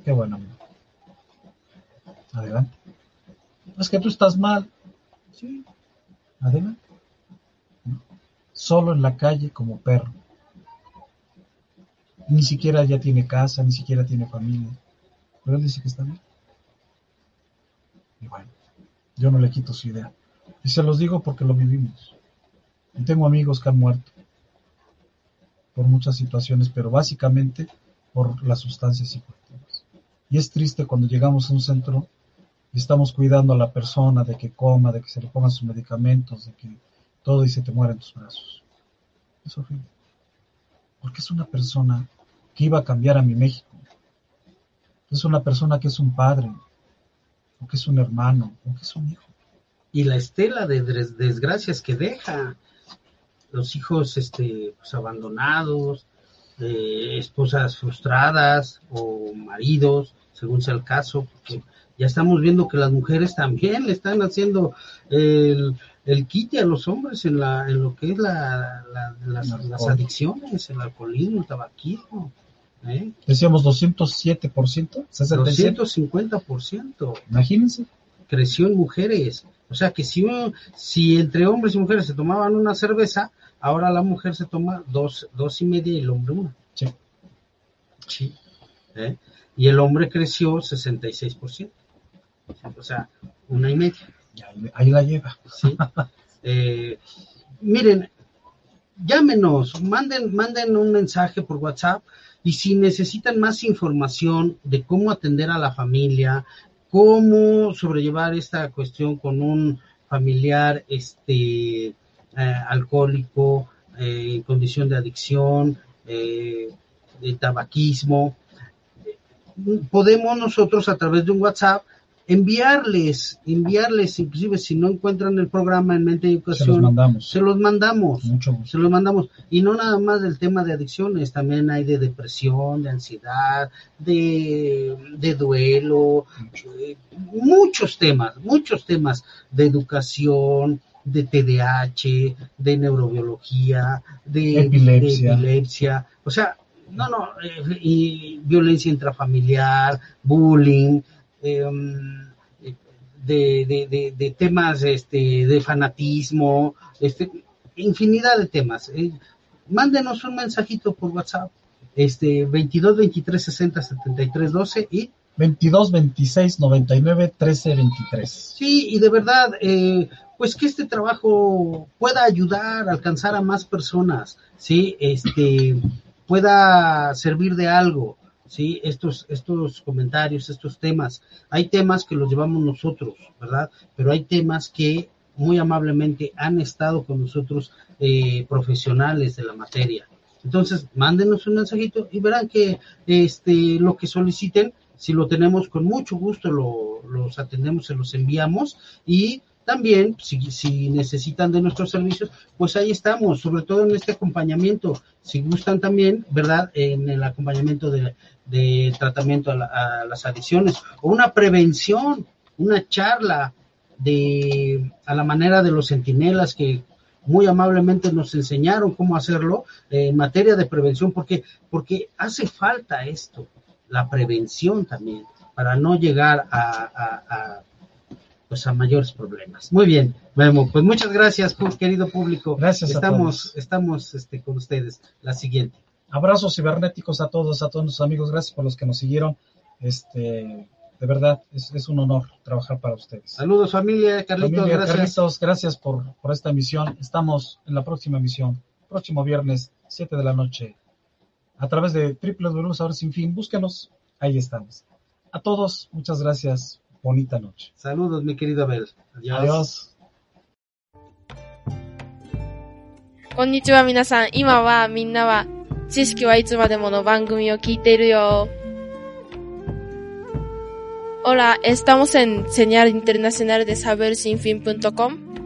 qué bueno, amigo. Adelante. Es que tú estás mal. Sí, adelante. Solo en la calle como perro. Ni siquiera ya tiene casa, ni siquiera tiene familia. Pero él dice que está bien. Y bueno, yo no le quito su idea. Y se los digo porque lo vivimos. Y tengo amigos que han muerto por muchas situaciones, pero básicamente por las sustancias psicoactivas. Y es triste cuando llegamos a un centro y estamos cuidando a la persona de que coma, de que se le pongan sus medicamentos, de que todo y se te muere en tus brazos. Es horrible. Porque es una persona que iba a cambiar a mi México. Es una persona que es un padre, o que es un hermano, o que es un hijo. Y la estela de desgracias que deja, los hijos este, pues, abandonados, eh, esposas frustradas o maridos, según sea el caso, porque ya estamos viendo que las mujeres también le están haciendo el, el quite a los hombres en, la, en lo que es la, las, adicciones, el alcoholismo, el tabaquismo. ¿eh? Decíamos 207%, 250%. Imagínense. Creció en mujeres. O sea que si, si entre hombres y mujeres se tomaban una cerveza, ahora la mujer se toma dos, dos y media y el hombre una. Sí. Sí. ¿eh? Y el hombre creció 66%. O sea, una y media. Ahí, la lleva. Sí. Eh, miren, llámenos, manden, manden un mensaje por WhatsApp y si necesitan más información de cómo atender a la familia, cómo sobrellevar esta cuestión con un familiar este, eh, alcohólico, eh, en condición de adicción, de tabaquismo, podemos nosotros a través de un WhatsApp enviarles, enviarles, inclusive si no encuentran el programa en Mente y Educación, se los mandamos. Se los mandamos, se los mandamos. Y no nada más del tema de adicciones, también hay de depresión, de ansiedad, de, de duelo, eh, muchos temas, muchos temas de educación, de TDAH, de neurobiología, de epilepsia. De epilepsia. O sea, no, no, eh, y violencia intrafamiliar, bullying, Em, de, de, temas este, de fanatismo, este, infinidad de temas. Eh, mándenos un mensajito por WhatsApp, este 22 23 60 73 12 y 22 26 99 13 23. Sí, y de verdad, eh, pues que este trabajo pueda ayudar a alcanzar a más personas, sí, este pueda servir de algo. ¿Sí? Estos, estos comentarios, estos temas. Hay temas que los llevamos nosotros, ¿verdad? Pero hay temas que muy amablemente han estado con nosotros eh, profesionales de la materia. Entonces, mándenos un mensajito y verán que este, lo que soliciten, si lo tenemos con mucho gusto, lo, los atendemos, se los enviamos y también, si, si, necesitan de nuestros servicios, pues ahí estamos, sobre todo en este acompañamiento. Si gustan también, ¿verdad? En el acompañamiento de, de tratamiento a, las adicciones o una prevención, una charla de a la manera de los centinelas que muy amablemente nos enseñaron cómo hacerlo en materia de prevención porque porque hace falta esto la prevención también para no llegar a, pues a mayores problemas muy bien Memo, pues muchas gracias pues, querido público gracias estamos estamos este con ustedes la siguiente Abrazos cibernéticos a todos, a todos nuestros amigos. Gracias por los que nos siguieron. Este, de verdad, es, un honor trabajar para ustedes. Saludos familia, Carlitos, gracias. Carlitos, gracias por, por esta emisión. Estamos en la próxima emisión, próximo viernes, 7 de la noche, a través de www Sin Fin. Búsquenos, ahí estamos. A todos, muchas gracias. bonita noche. Saludos, mi querido Abel. Adiós. Adiós. こんにちは皆さん。今はみんなは知識はいつまでもの番組を聞いているよ。Hola, estamos en Señal Internacional de Saber Sin Fin.com.